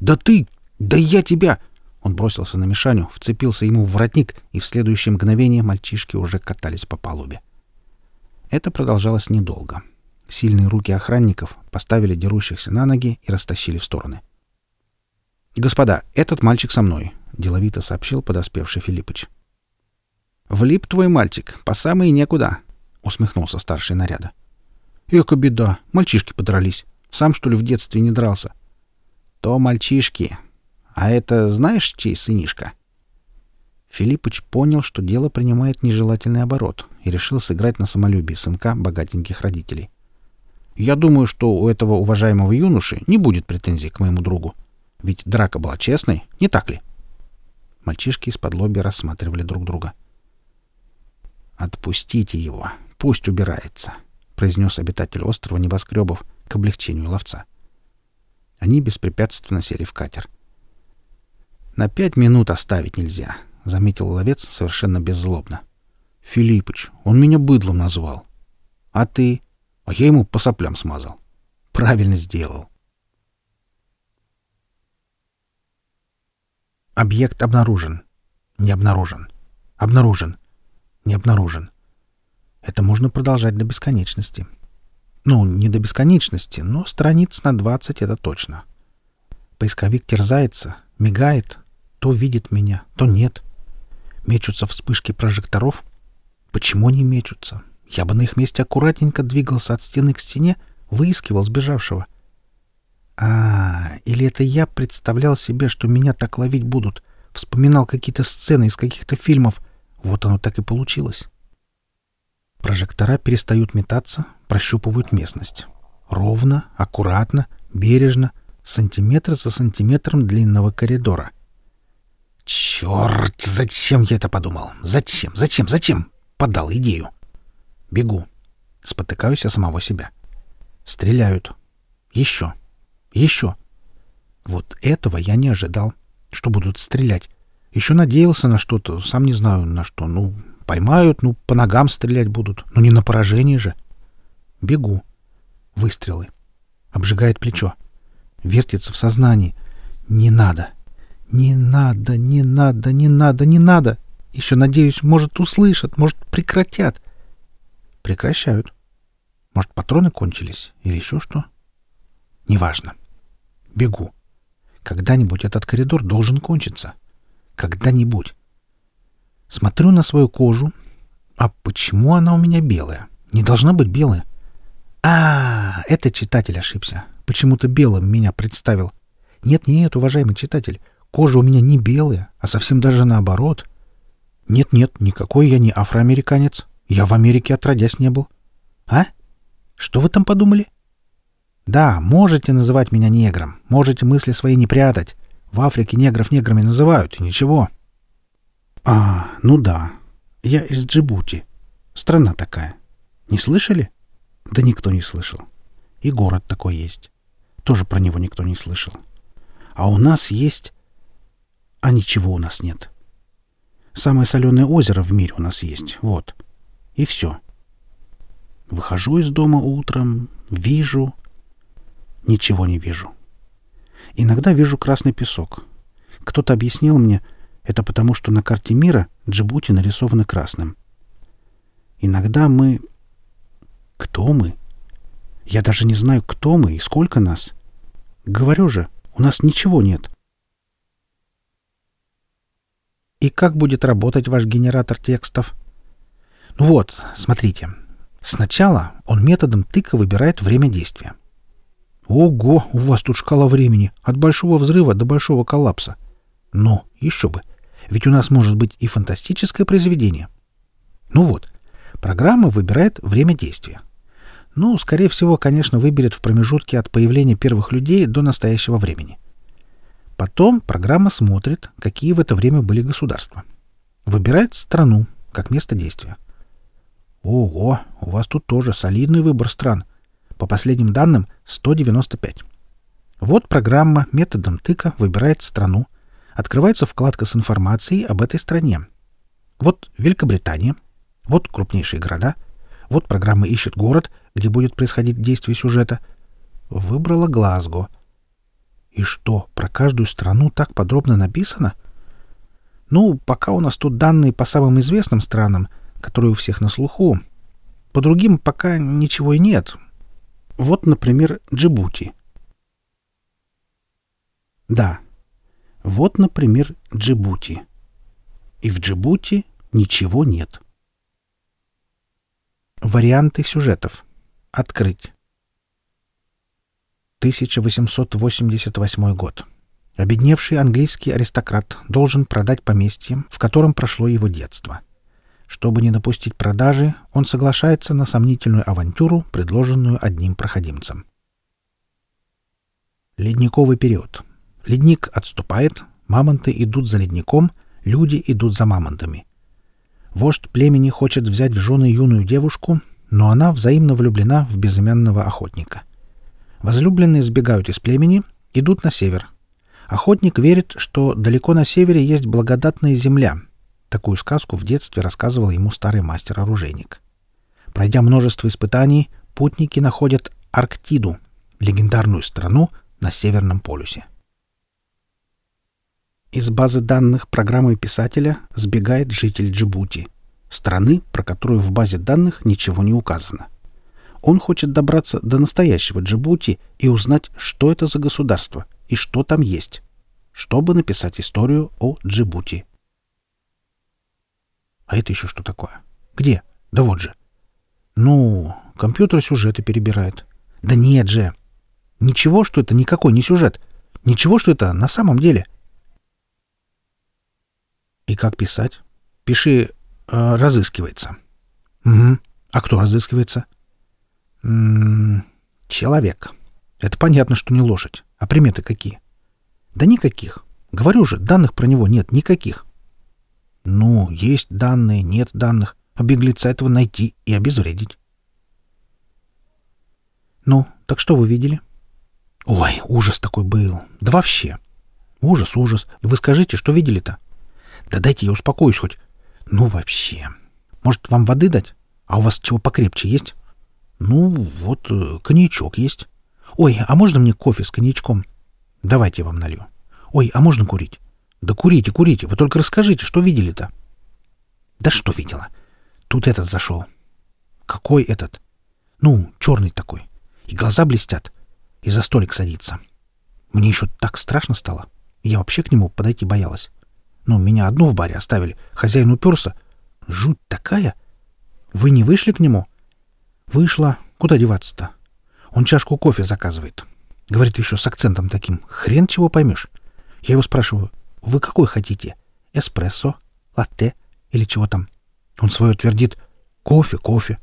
«Да ты! Да я тебя!» Он бросился на Мишаню, вцепился ему в воротник, и в следующее мгновение мальчишки уже катались по палубе. Это продолжалось недолго. Сильные руки охранников поставили дерущихся на ноги и растащили в стороны. «Господа, этот мальчик со мной», — деловито сообщил подоспевший Филиппыч. «Влип твой мальчик, по самой некуда», — усмехнулся старший наряда. Эка беда, мальчишки подрались. Сам, что ли, в детстве не дрался? То мальчишки. А это знаешь, чей сынишка? Филиппыч понял, что дело принимает нежелательный оборот и решил сыграть на самолюбии сынка богатеньких родителей. Я думаю, что у этого уважаемого юноши не будет претензий к моему другу. Ведь драка была честной, не так ли? Мальчишки из-под лоби рассматривали друг друга. «Отпустите его, пусть убирается», произнес обитатель острова небоскребов к облегчению ловца. Они беспрепятственно сели в катер. «На пять минут оставить нельзя», — заметил ловец совершенно беззлобно. «Филиппыч, он меня быдлом назвал. А ты? А я ему по соплям смазал. Правильно сделал». Объект обнаружен. Не обнаружен. Обнаружен. Не обнаружен. Это можно продолжать до бесконечности. Ну, не до бесконечности, но страниц на 20 это точно. Поисковик терзается, мигает, то видит меня, то нет. Мечутся вспышки прожекторов. Почему они мечутся? Я бы на их месте аккуратненько двигался от стены к стене, выискивал сбежавшего. А, или это я представлял себе, что меня так ловить будут, вспоминал какие-то сцены из каких-то фильмов. Вот оно так и получилось. Прожектора перестают метаться, прощупывают местность. Ровно, аккуратно, бережно, сантиметр за сантиметром длинного коридора. Черт, зачем я это подумал? Зачем? Зачем? Зачем? Подал идею. Бегу. Спотыкаюсь о самого себя. Стреляют. Еще. Еще. Вот этого я не ожидал, что будут стрелять. Еще надеялся на что-то, сам не знаю на что. Ну, Поймают, ну, по ногам стрелять будут. Ну, не на поражение же. Бегу. Выстрелы. Обжигает плечо. Вертится в сознании. Не надо. Не надо, не надо, не надо, не надо. Еще, надеюсь, может, услышат, может, прекратят. Прекращают. Может, патроны кончились или еще что? Неважно. Бегу. Когда-нибудь этот коридор должен кончиться. Когда-нибудь. Смотрю на свою кожу. А почему она у меня белая? Не должна быть белая. А, это читатель ошибся. Почему-то белым меня представил. Нет-нет, уважаемый читатель, кожа у меня не белая, а совсем даже наоборот. Нет-нет, никакой я не афроамериканец. Я в Америке отродясь не был. А? Что вы там подумали? Да, можете называть меня негром, можете мысли свои не прятать. В Африке негров неграми называют, и ничего. А, ну да. Я из Джибути. Страна такая. Не слышали? Да никто не слышал. И город такой есть. Тоже про него никто не слышал. А у нас есть... А ничего у нас нет. Самое соленое озеро в мире у нас есть. Вот. И все. Выхожу из дома утром, вижу... Ничего не вижу. Иногда вижу красный песок. Кто-то объяснил мне, это потому, что на карте мира Джибути нарисованы красным. Иногда мы... Кто мы? Я даже не знаю, кто мы и сколько нас. Говорю же, у нас ничего нет. И как будет работать ваш генератор текстов? Ну вот, смотрите. Сначала он методом тыка выбирает время действия. Ого, у вас тут шкала времени от большого взрыва до большого коллапса. Но еще бы. Ведь у нас может быть и фантастическое произведение. Ну вот, программа выбирает время действия. Ну, скорее всего, конечно, выберет в промежутке от появления первых людей до настоящего времени. Потом программа смотрит, какие в это время были государства. Выбирает страну как место действия. Ого, у вас тут тоже солидный выбор стран. По последним данным, 195. Вот программа методом тыка выбирает страну. Открывается вкладка с информацией об этой стране. Вот Великобритания. Вот крупнейшие города. Вот программа ищет город, где будет происходить действие сюжета. Выбрала Глазго. И что, про каждую страну так подробно написано? Ну, пока у нас тут данные по самым известным странам, которые у всех на слуху. По другим пока ничего и нет. Вот, например, Джибути. Да. Вот, например, Джибути. И в Джибути ничего нет. Варианты сюжетов. Открыть. 1888 год. Обедневший английский аристократ должен продать поместье, в котором прошло его детство. Чтобы не допустить продажи, он соглашается на сомнительную авантюру, предложенную одним проходимцем. Ледниковый период. Ледник отступает, мамонты идут за ледником, люди идут за мамонтами. Вождь племени хочет взять в жены юную девушку, но она взаимно влюблена в безымянного охотника. Возлюбленные сбегают из племени, идут на север. Охотник верит, что далеко на севере есть благодатная земля. Такую сказку в детстве рассказывал ему старый мастер-оружейник. Пройдя множество испытаний, путники находят Арктиду, легендарную страну на Северном полюсе. Из базы данных программы писателя сбегает житель Джибути — страны, про которую в базе данных ничего не указано. Он хочет добраться до настоящего Джибути и узнать, что это за государство и что там есть, чтобы написать историю о Джибути. А это еще что такое? Где? Да вот же. Ну, компьютер сюжеты перебирает. Да нет же. Ничего, что это никакой не сюжет. Ничего, что это на самом деле. И как писать? Пиши э, разыскивается. Угу. А кто разыскивается? Человек. Это понятно, что не лошадь. А приметы какие? Да никаких. Говорю же, данных про него нет никаких. Ну, есть данные, нет данных. А беглеца этого найти и обезвредить. Ну, так что вы видели? Ой, ужас такой был. Да вообще. Ужас, ужас. И вы скажите, что видели-то? Да дайте я успокоюсь хоть. Ну, вообще. Может, вам воды дать? А у вас чего покрепче есть? Ну, вот э, коньячок есть. Ой, а можно мне кофе с коньячком? Давайте я вам налью. Ой, а можно курить? Да курите, курите. Вы только расскажите, что видели-то? Да что видела? Тут этот зашел. Какой этот? Ну, черный такой. И глаза блестят. И за столик садится. Мне еще так страшно стало. Я вообще к нему подойти боялась. Ну, меня одну в баре оставили. Хозяин уперся. Жуть такая. Вы не вышли к нему? Вышла. Куда деваться-то? Он чашку кофе заказывает. Говорит еще с акцентом таким. Хрен чего поймешь. Я его спрашиваю, вы какой хотите? Эспрессо? Латте? Или чего там? Он свое твердит. Кофе, кофе.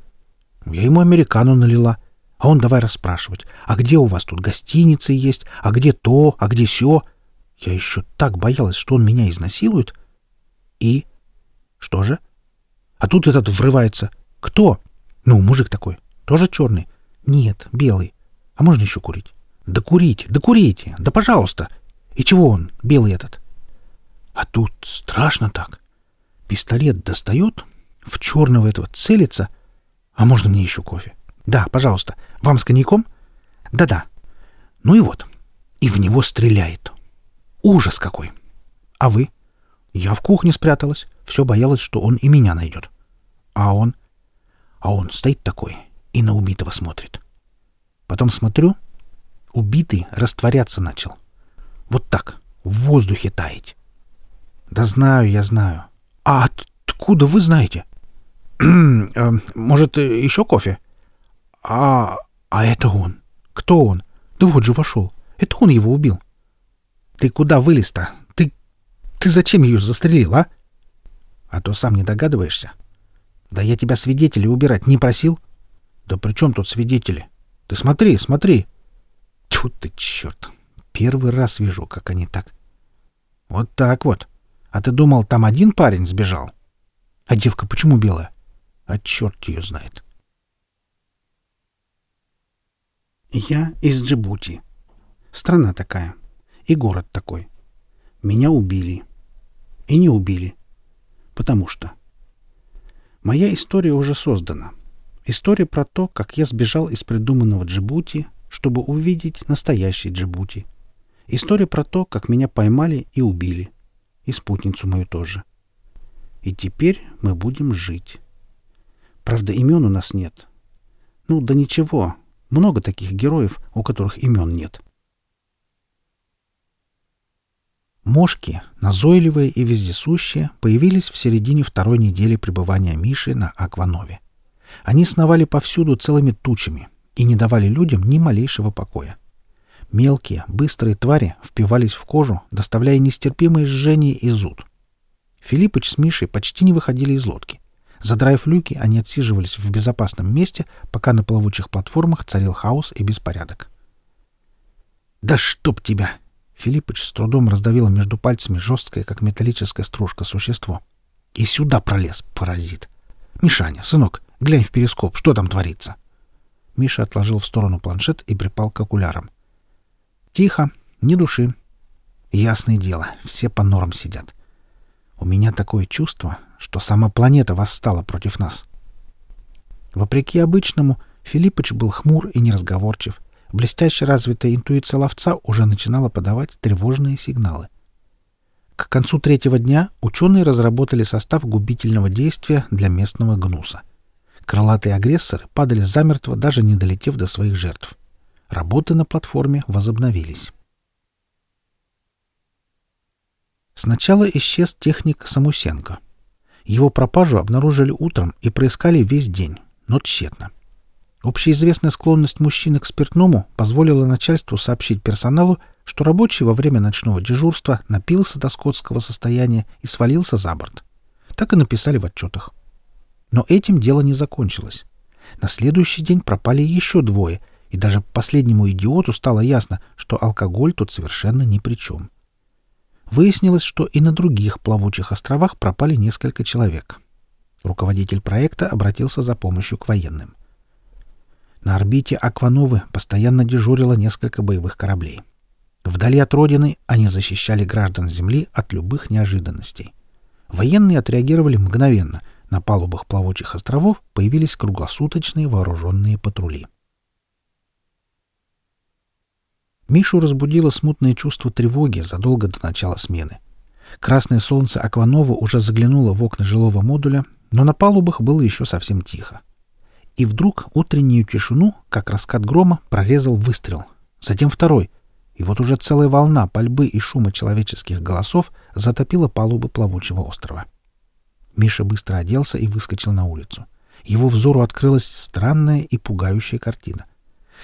Я ему американу налила. А он давай расспрашивать. А где у вас тут гостиницы есть? А где то? А где сё? Я еще так боялась, что он меня изнасилует. И? Что же? А тут этот врывается. Кто? Ну, мужик такой. Тоже черный? Нет, белый. А можно еще курить? Да курите, да курите, да пожалуйста. И чего он, белый этот? А тут страшно так. Пистолет достает, в черного этого целится. А можно мне еще кофе? Да, пожалуйста. Вам с коньяком? Да-да. Ну и вот. И в него стреляет. Ужас какой. А вы? Я в кухне спряталась. Все боялась, что он и меня найдет. А он? А он стоит такой и на убитого смотрит. Потом смотрю, убитый растворяться начал. Вот так, в воздухе таять. Да знаю, я знаю. А откуда вы знаете? Э, может, еще кофе? А, а это он. Кто он? Да вот же вошел. Это он его убил. Ты куда вылез-то? Ты... Ты зачем ее застрелил, а? А то сам не догадываешься. Да я тебя свидетелей убирать не просил. Да при чем тут свидетели? Ты смотри, смотри. Тьфу ты, черт. Первый раз вижу, как они так. Вот так вот. А ты думал, там один парень сбежал? А девка почему белая? А черт ее знает. Я из Джибути. Страна такая. И город такой. Меня убили. И не убили. Потому что. Моя история уже создана. История про то, как я сбежал из придуманного Джибути, чтобы увидеть настоящий Джибути. История про то, как меня поймали и убили. И спутницу мою тоже. И теперь мы будем жить. Правда, имен у нас нет. Ну, да ничего. Много таких героев, у которых имен нет. Мошки, назойливые и вездесущие, появились в середине второй недели пребывания Миши на Акванове. Они сновали повсюду целыми тучами и не давали людям ни малейшего покоя. Мелкие, быстрые твари впивались в кожу, доставляя нестерпимое жжение и зуд. Филиппыч с Мишей почти не выходили из лодки. Задраив люки, они отсиживались в безопасном месте, пока на плавучих платформах царил хаос и беспорядок. «Да чтоб тебя!» Филиппыч с трудом раздавил между пальцами жесткое, как металлическая стружка, существо. «И сюда пролез, паразит! Мишаня, сынок, глянь в перископ, что там творится!» Миша отложил в сторону планшет и припал к окулярам. Тихо, ни души. Ясное дело, все по норам сидят. У меня такое чувство, что сама планета восстала против нас. Вопреки обычному, Филиппыч был хмур и неразговорчив. Блестяще развитая интуиция ловца уже начинала подавать тревожные сигналы. К концу третьего дня ученые разработали состав губительного действия для местного гнуса. Крылатые агрессоры падали замертво, даже не долетев до своих жертв. Работы на платформе возобновились. Сначала исчез техник Самусенко. Его пропажу обнаружили утром и проискали весь день, но тщетно. Общеизвестная склонность мужчины к спиртному позволила начальству сообщить персоналу, что рабочий во время ночного дежурства напился до скотского состояния и свалился за борт. Так и написали в отчетах. Но этим дело не закончилось. На следующий день пропали еще двое — и даже последнему идиоту стало ясно, что алкоголь тут совершенно ни при чем. Выяснилось, что и на других плавучих островах пропали несколько человек. Руководитель проекта обратился за помощью к военным. На орбите Аквановы постоянно дежурило несколько боевых кораблей. Вдали от родины они защищали граждан Земли от любых неожиданностей. Военные отреагировали мгновенно. На палубах плавучих островов появились круглосуточные вооруженные патрули. Мишу разбудило смутное чувство тревоги задолго до начала смены. Красное солнце Акванова уже заглянуло в окна жилого модуля, но на палубах было еще совсем тихо. И вдруг утреннюю тишину, как раскат грома, прорезал выстрел. Затем второй. И вот уже целая волна пальбы и шума человеческих голосов затопила палубы плавучего острова. Миша быстро оделся и выскочил на улицу. его взору открылась странная и пугающая картина.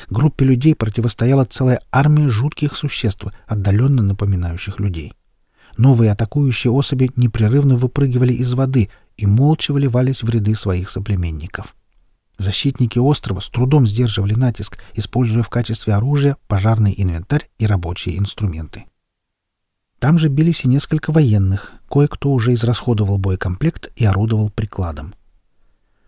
Группе людей противостояла целая армия жутких существ, отдаленно напоминающих людей. Новые атакующие особи непрерывно выпрыгивали из воды и молча вливались в ряды своих соплеменников. Защитники острова с трудом сдерживали натиск, используя в качестве оружия пожарный инвентарь и рабочие инструменты. Там же бились и несколько военных, кое-кто уже израсходовал боекомплект и орудовал прикладом.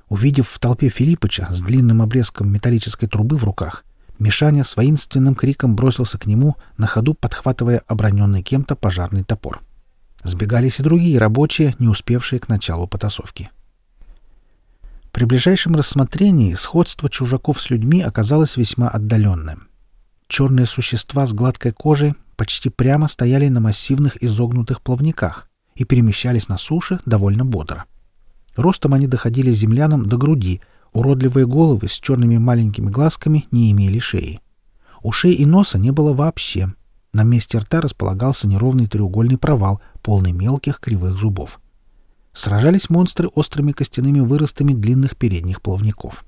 Увидев в толпе Филиппыча с длинным обрезком металлической трубы в руках, Мишаня с воинственным криком бросился к нему, на ходу подхватывая оброненный кем-то пожарный топор. Сбегались и другие рабочие, не успевшие к началу потасовки. При ближайшем рассмотрении сходство чужаков с людьми оказалось весьма отдаленным. Черные существа с гладкой кожей почти прямо стояли на массивных изогнутых плавниках и перемещались на суше довольно бодро. Ростом они доходили землянам до груди, уродливые головы с черными маленькими глазками не имели шеи. Ушей и носа не было вообще. На месте рта располагался неровный треугольный провал, полный мелких кривых зубов. Сражались монстры острыми костяными выростами длинных передних плавников.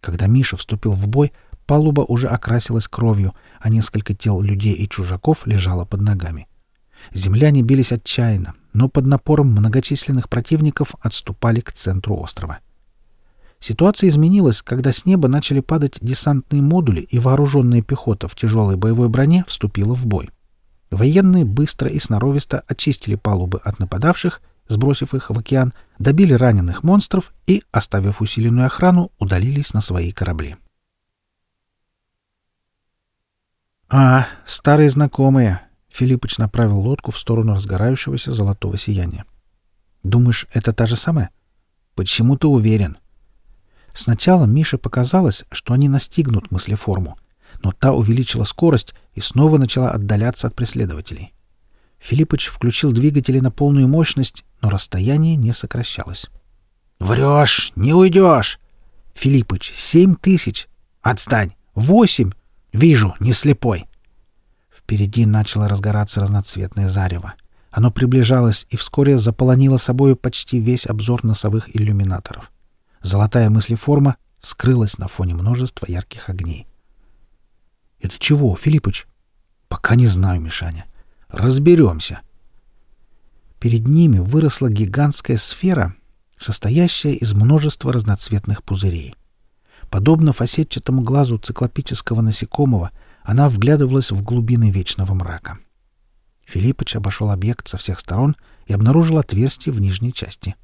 Когда Миша вступил в бой, палуба уже окрасилась кровью, а несколько тел людей и чужаков лежало под ногами. Земляне бились отчаянно, но под напором многочисленных противников отступали к центру острова. Ситуация изменилась, когда с неба начали падать десантные модули, и вооруженная пехота в тяжелой боевой броне вступила в бой. Военные быстро и сноровисто очистили палубы от нападавших, сбросив их в океан, добили раненых монстров и, оставив усиленную охрану, удалились на свои корабли. «А, старые знакомые!» Филиппыч направил лодку в сторону разгорающегося золотого сияния. «Думаешь, это та же самая?» «Почему ты уверен?» Сначала Мише показалось, что они настигнут мыслеформу, но та увеличила скорость и снова начала отдаляться от преследователей. Филиппыч включил двигатели на полную мощность, но расстояние не сокращалось. «Врешь! Не уйдешь!» «Филиппыч, семь тысяч!» «Отстань! Восемь! Вижу, не слепой!» Впереди начало разгораться разноцветное зарево. Оно приближалось и вскоре заполонило собою почти весь обзор носовых иллюминаторов. Золотая мыслеформа скрылась на фоне множества ярких огней. «Это чего, Филиппыч?» «Пока не знаю, Мишаня. Разберемся». Перед ними выросла гигантская сфера, состоящая из множества разноцветных пузырей. Подобно фасетчатому глазу циклопического насекомого — она вглядывалась в глубины вечного мрака. Филиппыч обошел объект со всех сторон и обнаружил отверстие в нижней части.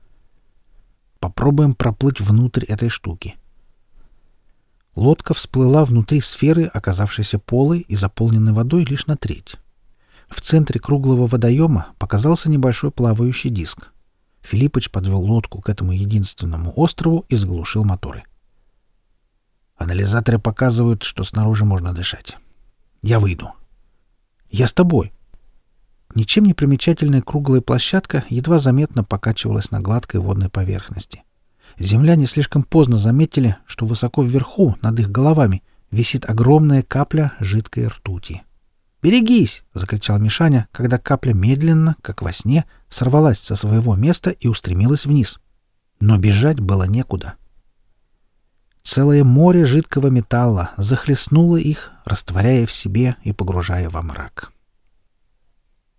Попробуем проплыть внутрь этой штуки. Лодка всплыла внутри сферы, оказавшейся полой и заполненной водой лишь на треть. В центре круглого водоема показался небольшой плавающий диск. Филиппыч подвел лодку к этому единственному острову и заглушил моторы. Анализаторы показывают, что снаружи можно дышать. Я выйду. Я с тобой. Ничем не примечательная круглая площадка едва заметно покачивалась на гладкой водной поверхности. Земляне слишком поздно заметили, что высоко вверху, над их головами, висит огромная капля жидкой ртути. «Берегись!» — закричал Мишаня, когда капля медленно, как во сне, сорвалась со своего места и устремилась вниз. Но бежать было некуда. — Целое море жидкого металла захлестнуло их, растворяя в себе и погружая во мрак.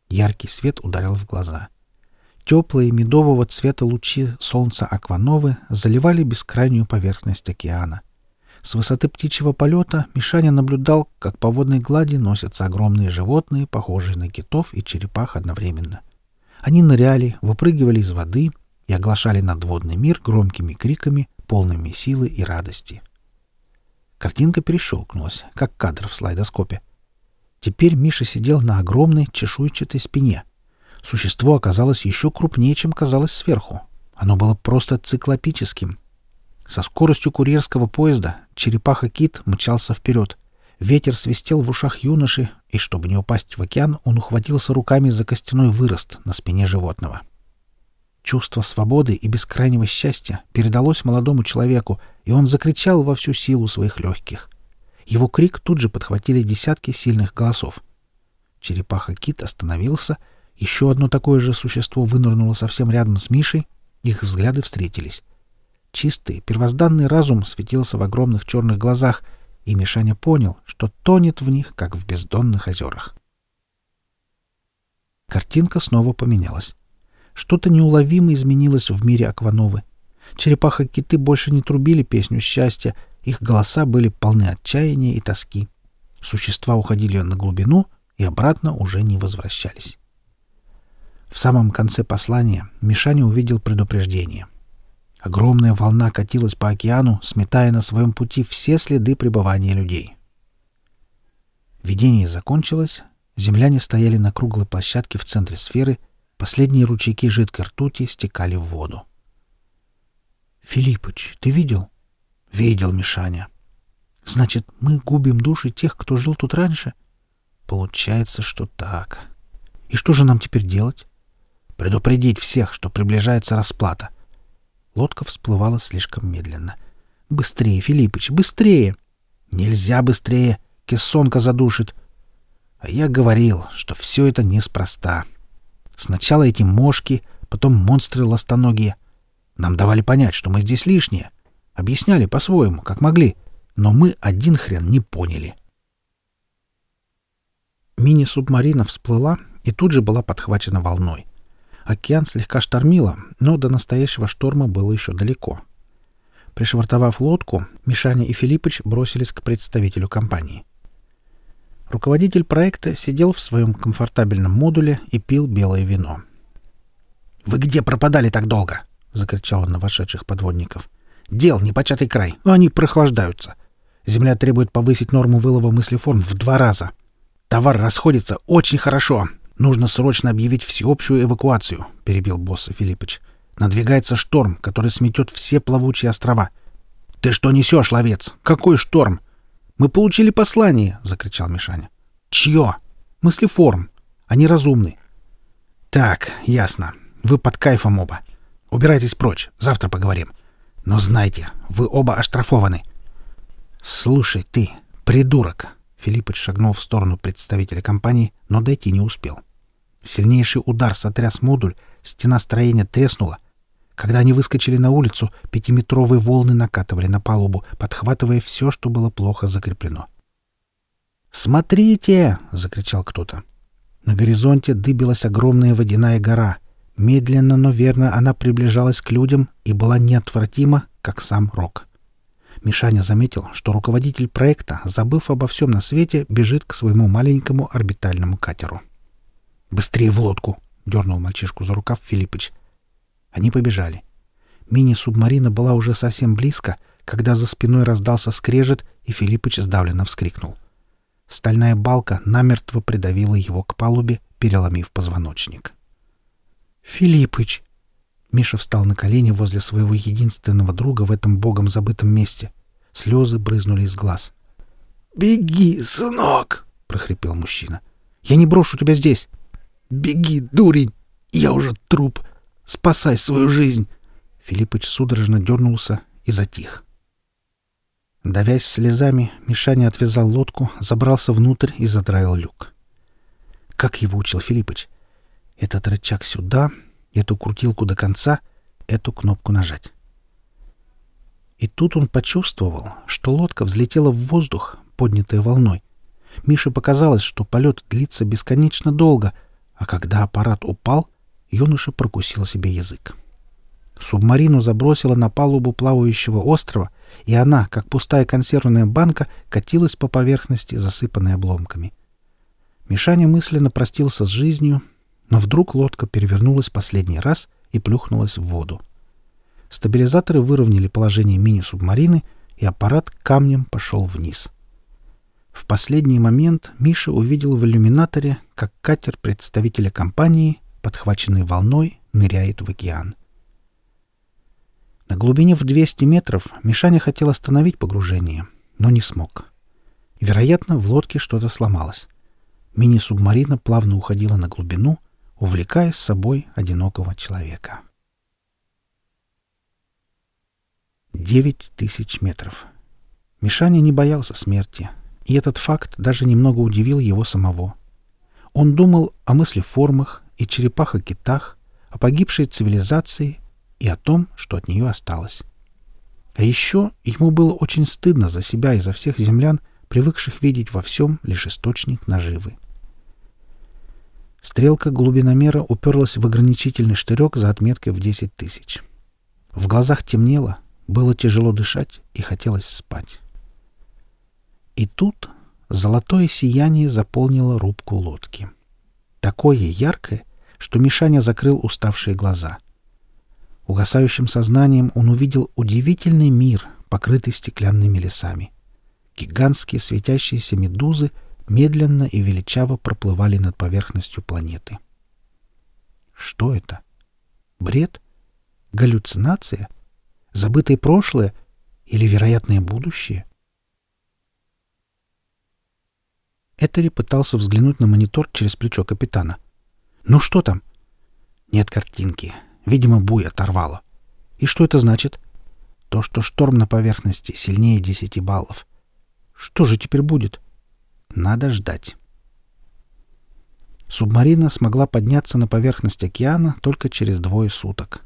Яркий свет ударил в глаза. Теплые медового цвета лучи солнца Аквановы заливали бескрайнюю поверхность океана. С высоты птичьего полета Мишаня наблюдал, как по водной глади носятся огромные животные, похожие на китов и черепах одновременно. Они ныряли, выпрыгивали из воды и оглашали надводный мир громкими криками, полными силы и радости. Картинка перещелкнулась, как кадр в слайдоскопе. Теперь Миша сидел на огромной чешуйчатой спине. Существо оказалось еще крупнее, чем казалось сверху. Оно было просто циклопическим. Со скоростью курьерского поезда черепаха-кит мчался вперед. Ветер свистел в ушах юноши, и, чтобы не упасть в океан, он ухватился руками за костяной вырост на спине животного. — Чувство свободы и бескрайнего счастья передалось молодому человеку, и он закричал во всю силу своих легких. Его крик тут же подхватили десятки сильных голосов. Черепаха-кит остановился, еще одно такое же существо вынырнуло совсем рядом с Мишей, их взгляды встретились. Чистый, первозданный разум светился в огромных черных глазах, и Мишаня понял, что тонет в них, как в бездонных озерах. Картинка снова поменялась. Что-то неуловимо изменилось в мире Аквановы. Черепаха-киты больше не трубили песню счастья, их голоса были полны отчаяния и тоски. Существа уходили на глубину и обратно уже не возвращались. В самом конце послания Мишаня увидел предупреждение. Огромная волна катилась по океану, сметая на своем пути все следы пребывания людей. Видение закончилось, земляне стояли на круглой площадке в центре сферы, последние ручейки жидкой ртути стекали в воду. «Филиппыч, ты видел?» «Видел, Мишаня». «Значит, мы губим души тех, кто жил тут раньше?» «Получается, что так. И что же нам теперь делать?» «Предупредить всех, что приближается расплата». Лодка всплывала слишком медленно. «Быстрее, Филиппыч, быстрее!» «Нельзя быстрее! Кессонка задушит!» А я говорил, что все это неспроста. Сначала эти мошки, потом монстры ластоногие — нам давали понять, что мы здесь лишние. Объясняли по-своему, как могли. Но мы один хрен не поняли. Мини-субмарина всплыла и тут же была подхвачена волной. Океан слегка штормило, но до настоящего шторма было еще далеко. Пришвартовав лодку, Мишаня и Филиппыч бросились к представителю компании. Руководитель проекта сидел в своем комфортабельном модуле и пил белое вино. «Вы где пропадали так долго?» закричал он на вошедших подводников. «Дел непочатый край, но они прохлаждаются. Земля требует повысить норму вылова мыслеформ в два раза. Товар расходится очень хорошо. Нужно срочно объявить всеобщую эвакуацию», — перебил босса Филиппыч. «Надвигается шторм, который сметет все плавучие острова». «Ты что несешь, ловец? Какой шторм?» «Мы получили послание!» — закричал Мишаня. «Чье?» «Мыслеформ. Они разумны». «Так, ясно. Вы под кайфом оба. Убирайтесь прочь, завтра поговорим. Но знайте, вы оба оштрафованы. Слушай, ты, придурок. Филиппыч шагнул в сторону представителя компании, но дойти не успел. Сильнейший удар сотряс модуль, стена строения треснула. Когда они выскочили на улицу, пятиметровые волны накатывали на палубу, подхватывая все, что было плохо закреплено. «Смотрите!» — закричал кто-то. На горизонте дыбилась огромная водяная гора — Медленно, но верно она приближалась к людям и была неотвратима, как сам Рок. Мишаня заметил, что руководитель проекта, забыв обо всем на свете, бежит к своему маленькому орбитальному катеру. «Быстрее в лодку!» — дернул мальчишку за рукав Филиппыч. Они побежали. Мини-субмарина была уже совсем близко, когда за спиной раздался скрежет, и Филиппыч сдавленно вскрикнул. Стальная балка намертво придавила его к палубе, переломив позвоночник. «Филиппыч!» Миша встал на колени возле своего единственного друга в этом богом забытом месте. Слезы брызнули из глаз. «Беги, сынок!» — прохрипел мужчина. «Я не брошу тебя здесь!» «Беги, дурень! Я уже труп! Спасай свою жизнь!» Филиппыч судорожно дернулся и затих. Давясь слезами, Мишаня отвязал лодку, забрался внутрь и задраил люк. Как его учил Филиппыч? Этот рычаг сюда, эту крутилку до конца, эту кнопку нажать. И тут он почувствовал, что лодка взлетела в воздух, поднятая волной. Мише показалось, что полет длится бесконечно долго, а когда аппарат упал, юноша прокусил себе язык. Субмарину забросило на палубу плавающего острова, и она, как пустая консервная банка, катилась по поверхности, засыпанной обломками. Мишаня мысленно простился с жизнью но вдруг лодка перевернулась последний раз и плюхнулась в воду. Стабилизаторы выровняли положение мини-субмарины, и аппарат камнем пошел вниз. В последний момент Миша увидел в иллюминаторе, как катер представителя компании, подхваченный волной, ныряет в океан. На глубине в 200 метров Мишаня хотел остановить погружение, но не смог. Вероятно, в лодке что-то сломалось. Мини-субмарина плавно уходила на глубину, увлекая с собой одинокого человека. Девять тысяч метров. Мишаня не боялся смерти, и этот факт даже немного удивил его самого. Он думал о мыслеформах и черепахах-китах, о погибшей цивилизации и о том, что от нее осталось. А еще ему было очень стыдно за себя и за всех землян, привыкших видеть во всем лишь источник наживы. Стрелка глубиномера уперлась в ограничительный штырек за отметкой в 10 тысяч. В глазах темнело, было тяжело дышать и хотелось спать. И тут золотое сияние заполнило рубку лодки. Такое яркое, что Мишаня закрыл уставшие глаза. Угасающим сознанием он увидел удивительный мир, покрытый стеклянными лесами. Гигантские светящиеся медузы медленно и величаво проплывали над поверхностью планеты. Что это? Бред? Галлюцинация? Забытое прошлое или вероятное будущее? Этери пытался взглянуть на монитор через плечо капитана. «Ну что там?» «Нет картинки. Видимо, буй оторвало. И что это значит?» «То, что шторм на поверхности сильнее десяти баллов. Что же теперь будет?» «Надо ждать». Субмарина смогла подняться на поверхность океана только через двое суток.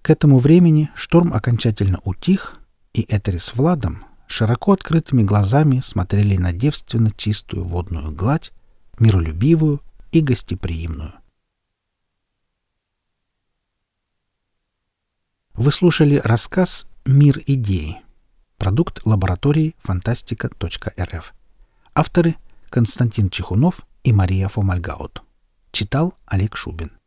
К этому времени шторм окончательно утих, и Этери с Владом широко открытыми глазами смотрели на девственно чистую водную гладь, миролюбивую и гостеприимную. Вы слушали рассказ «Мир идей». Продукт лаборатории фантастика.рф. Авторы Константин Чехунов и Мария Фомальгаут. Читал Олег Шубин.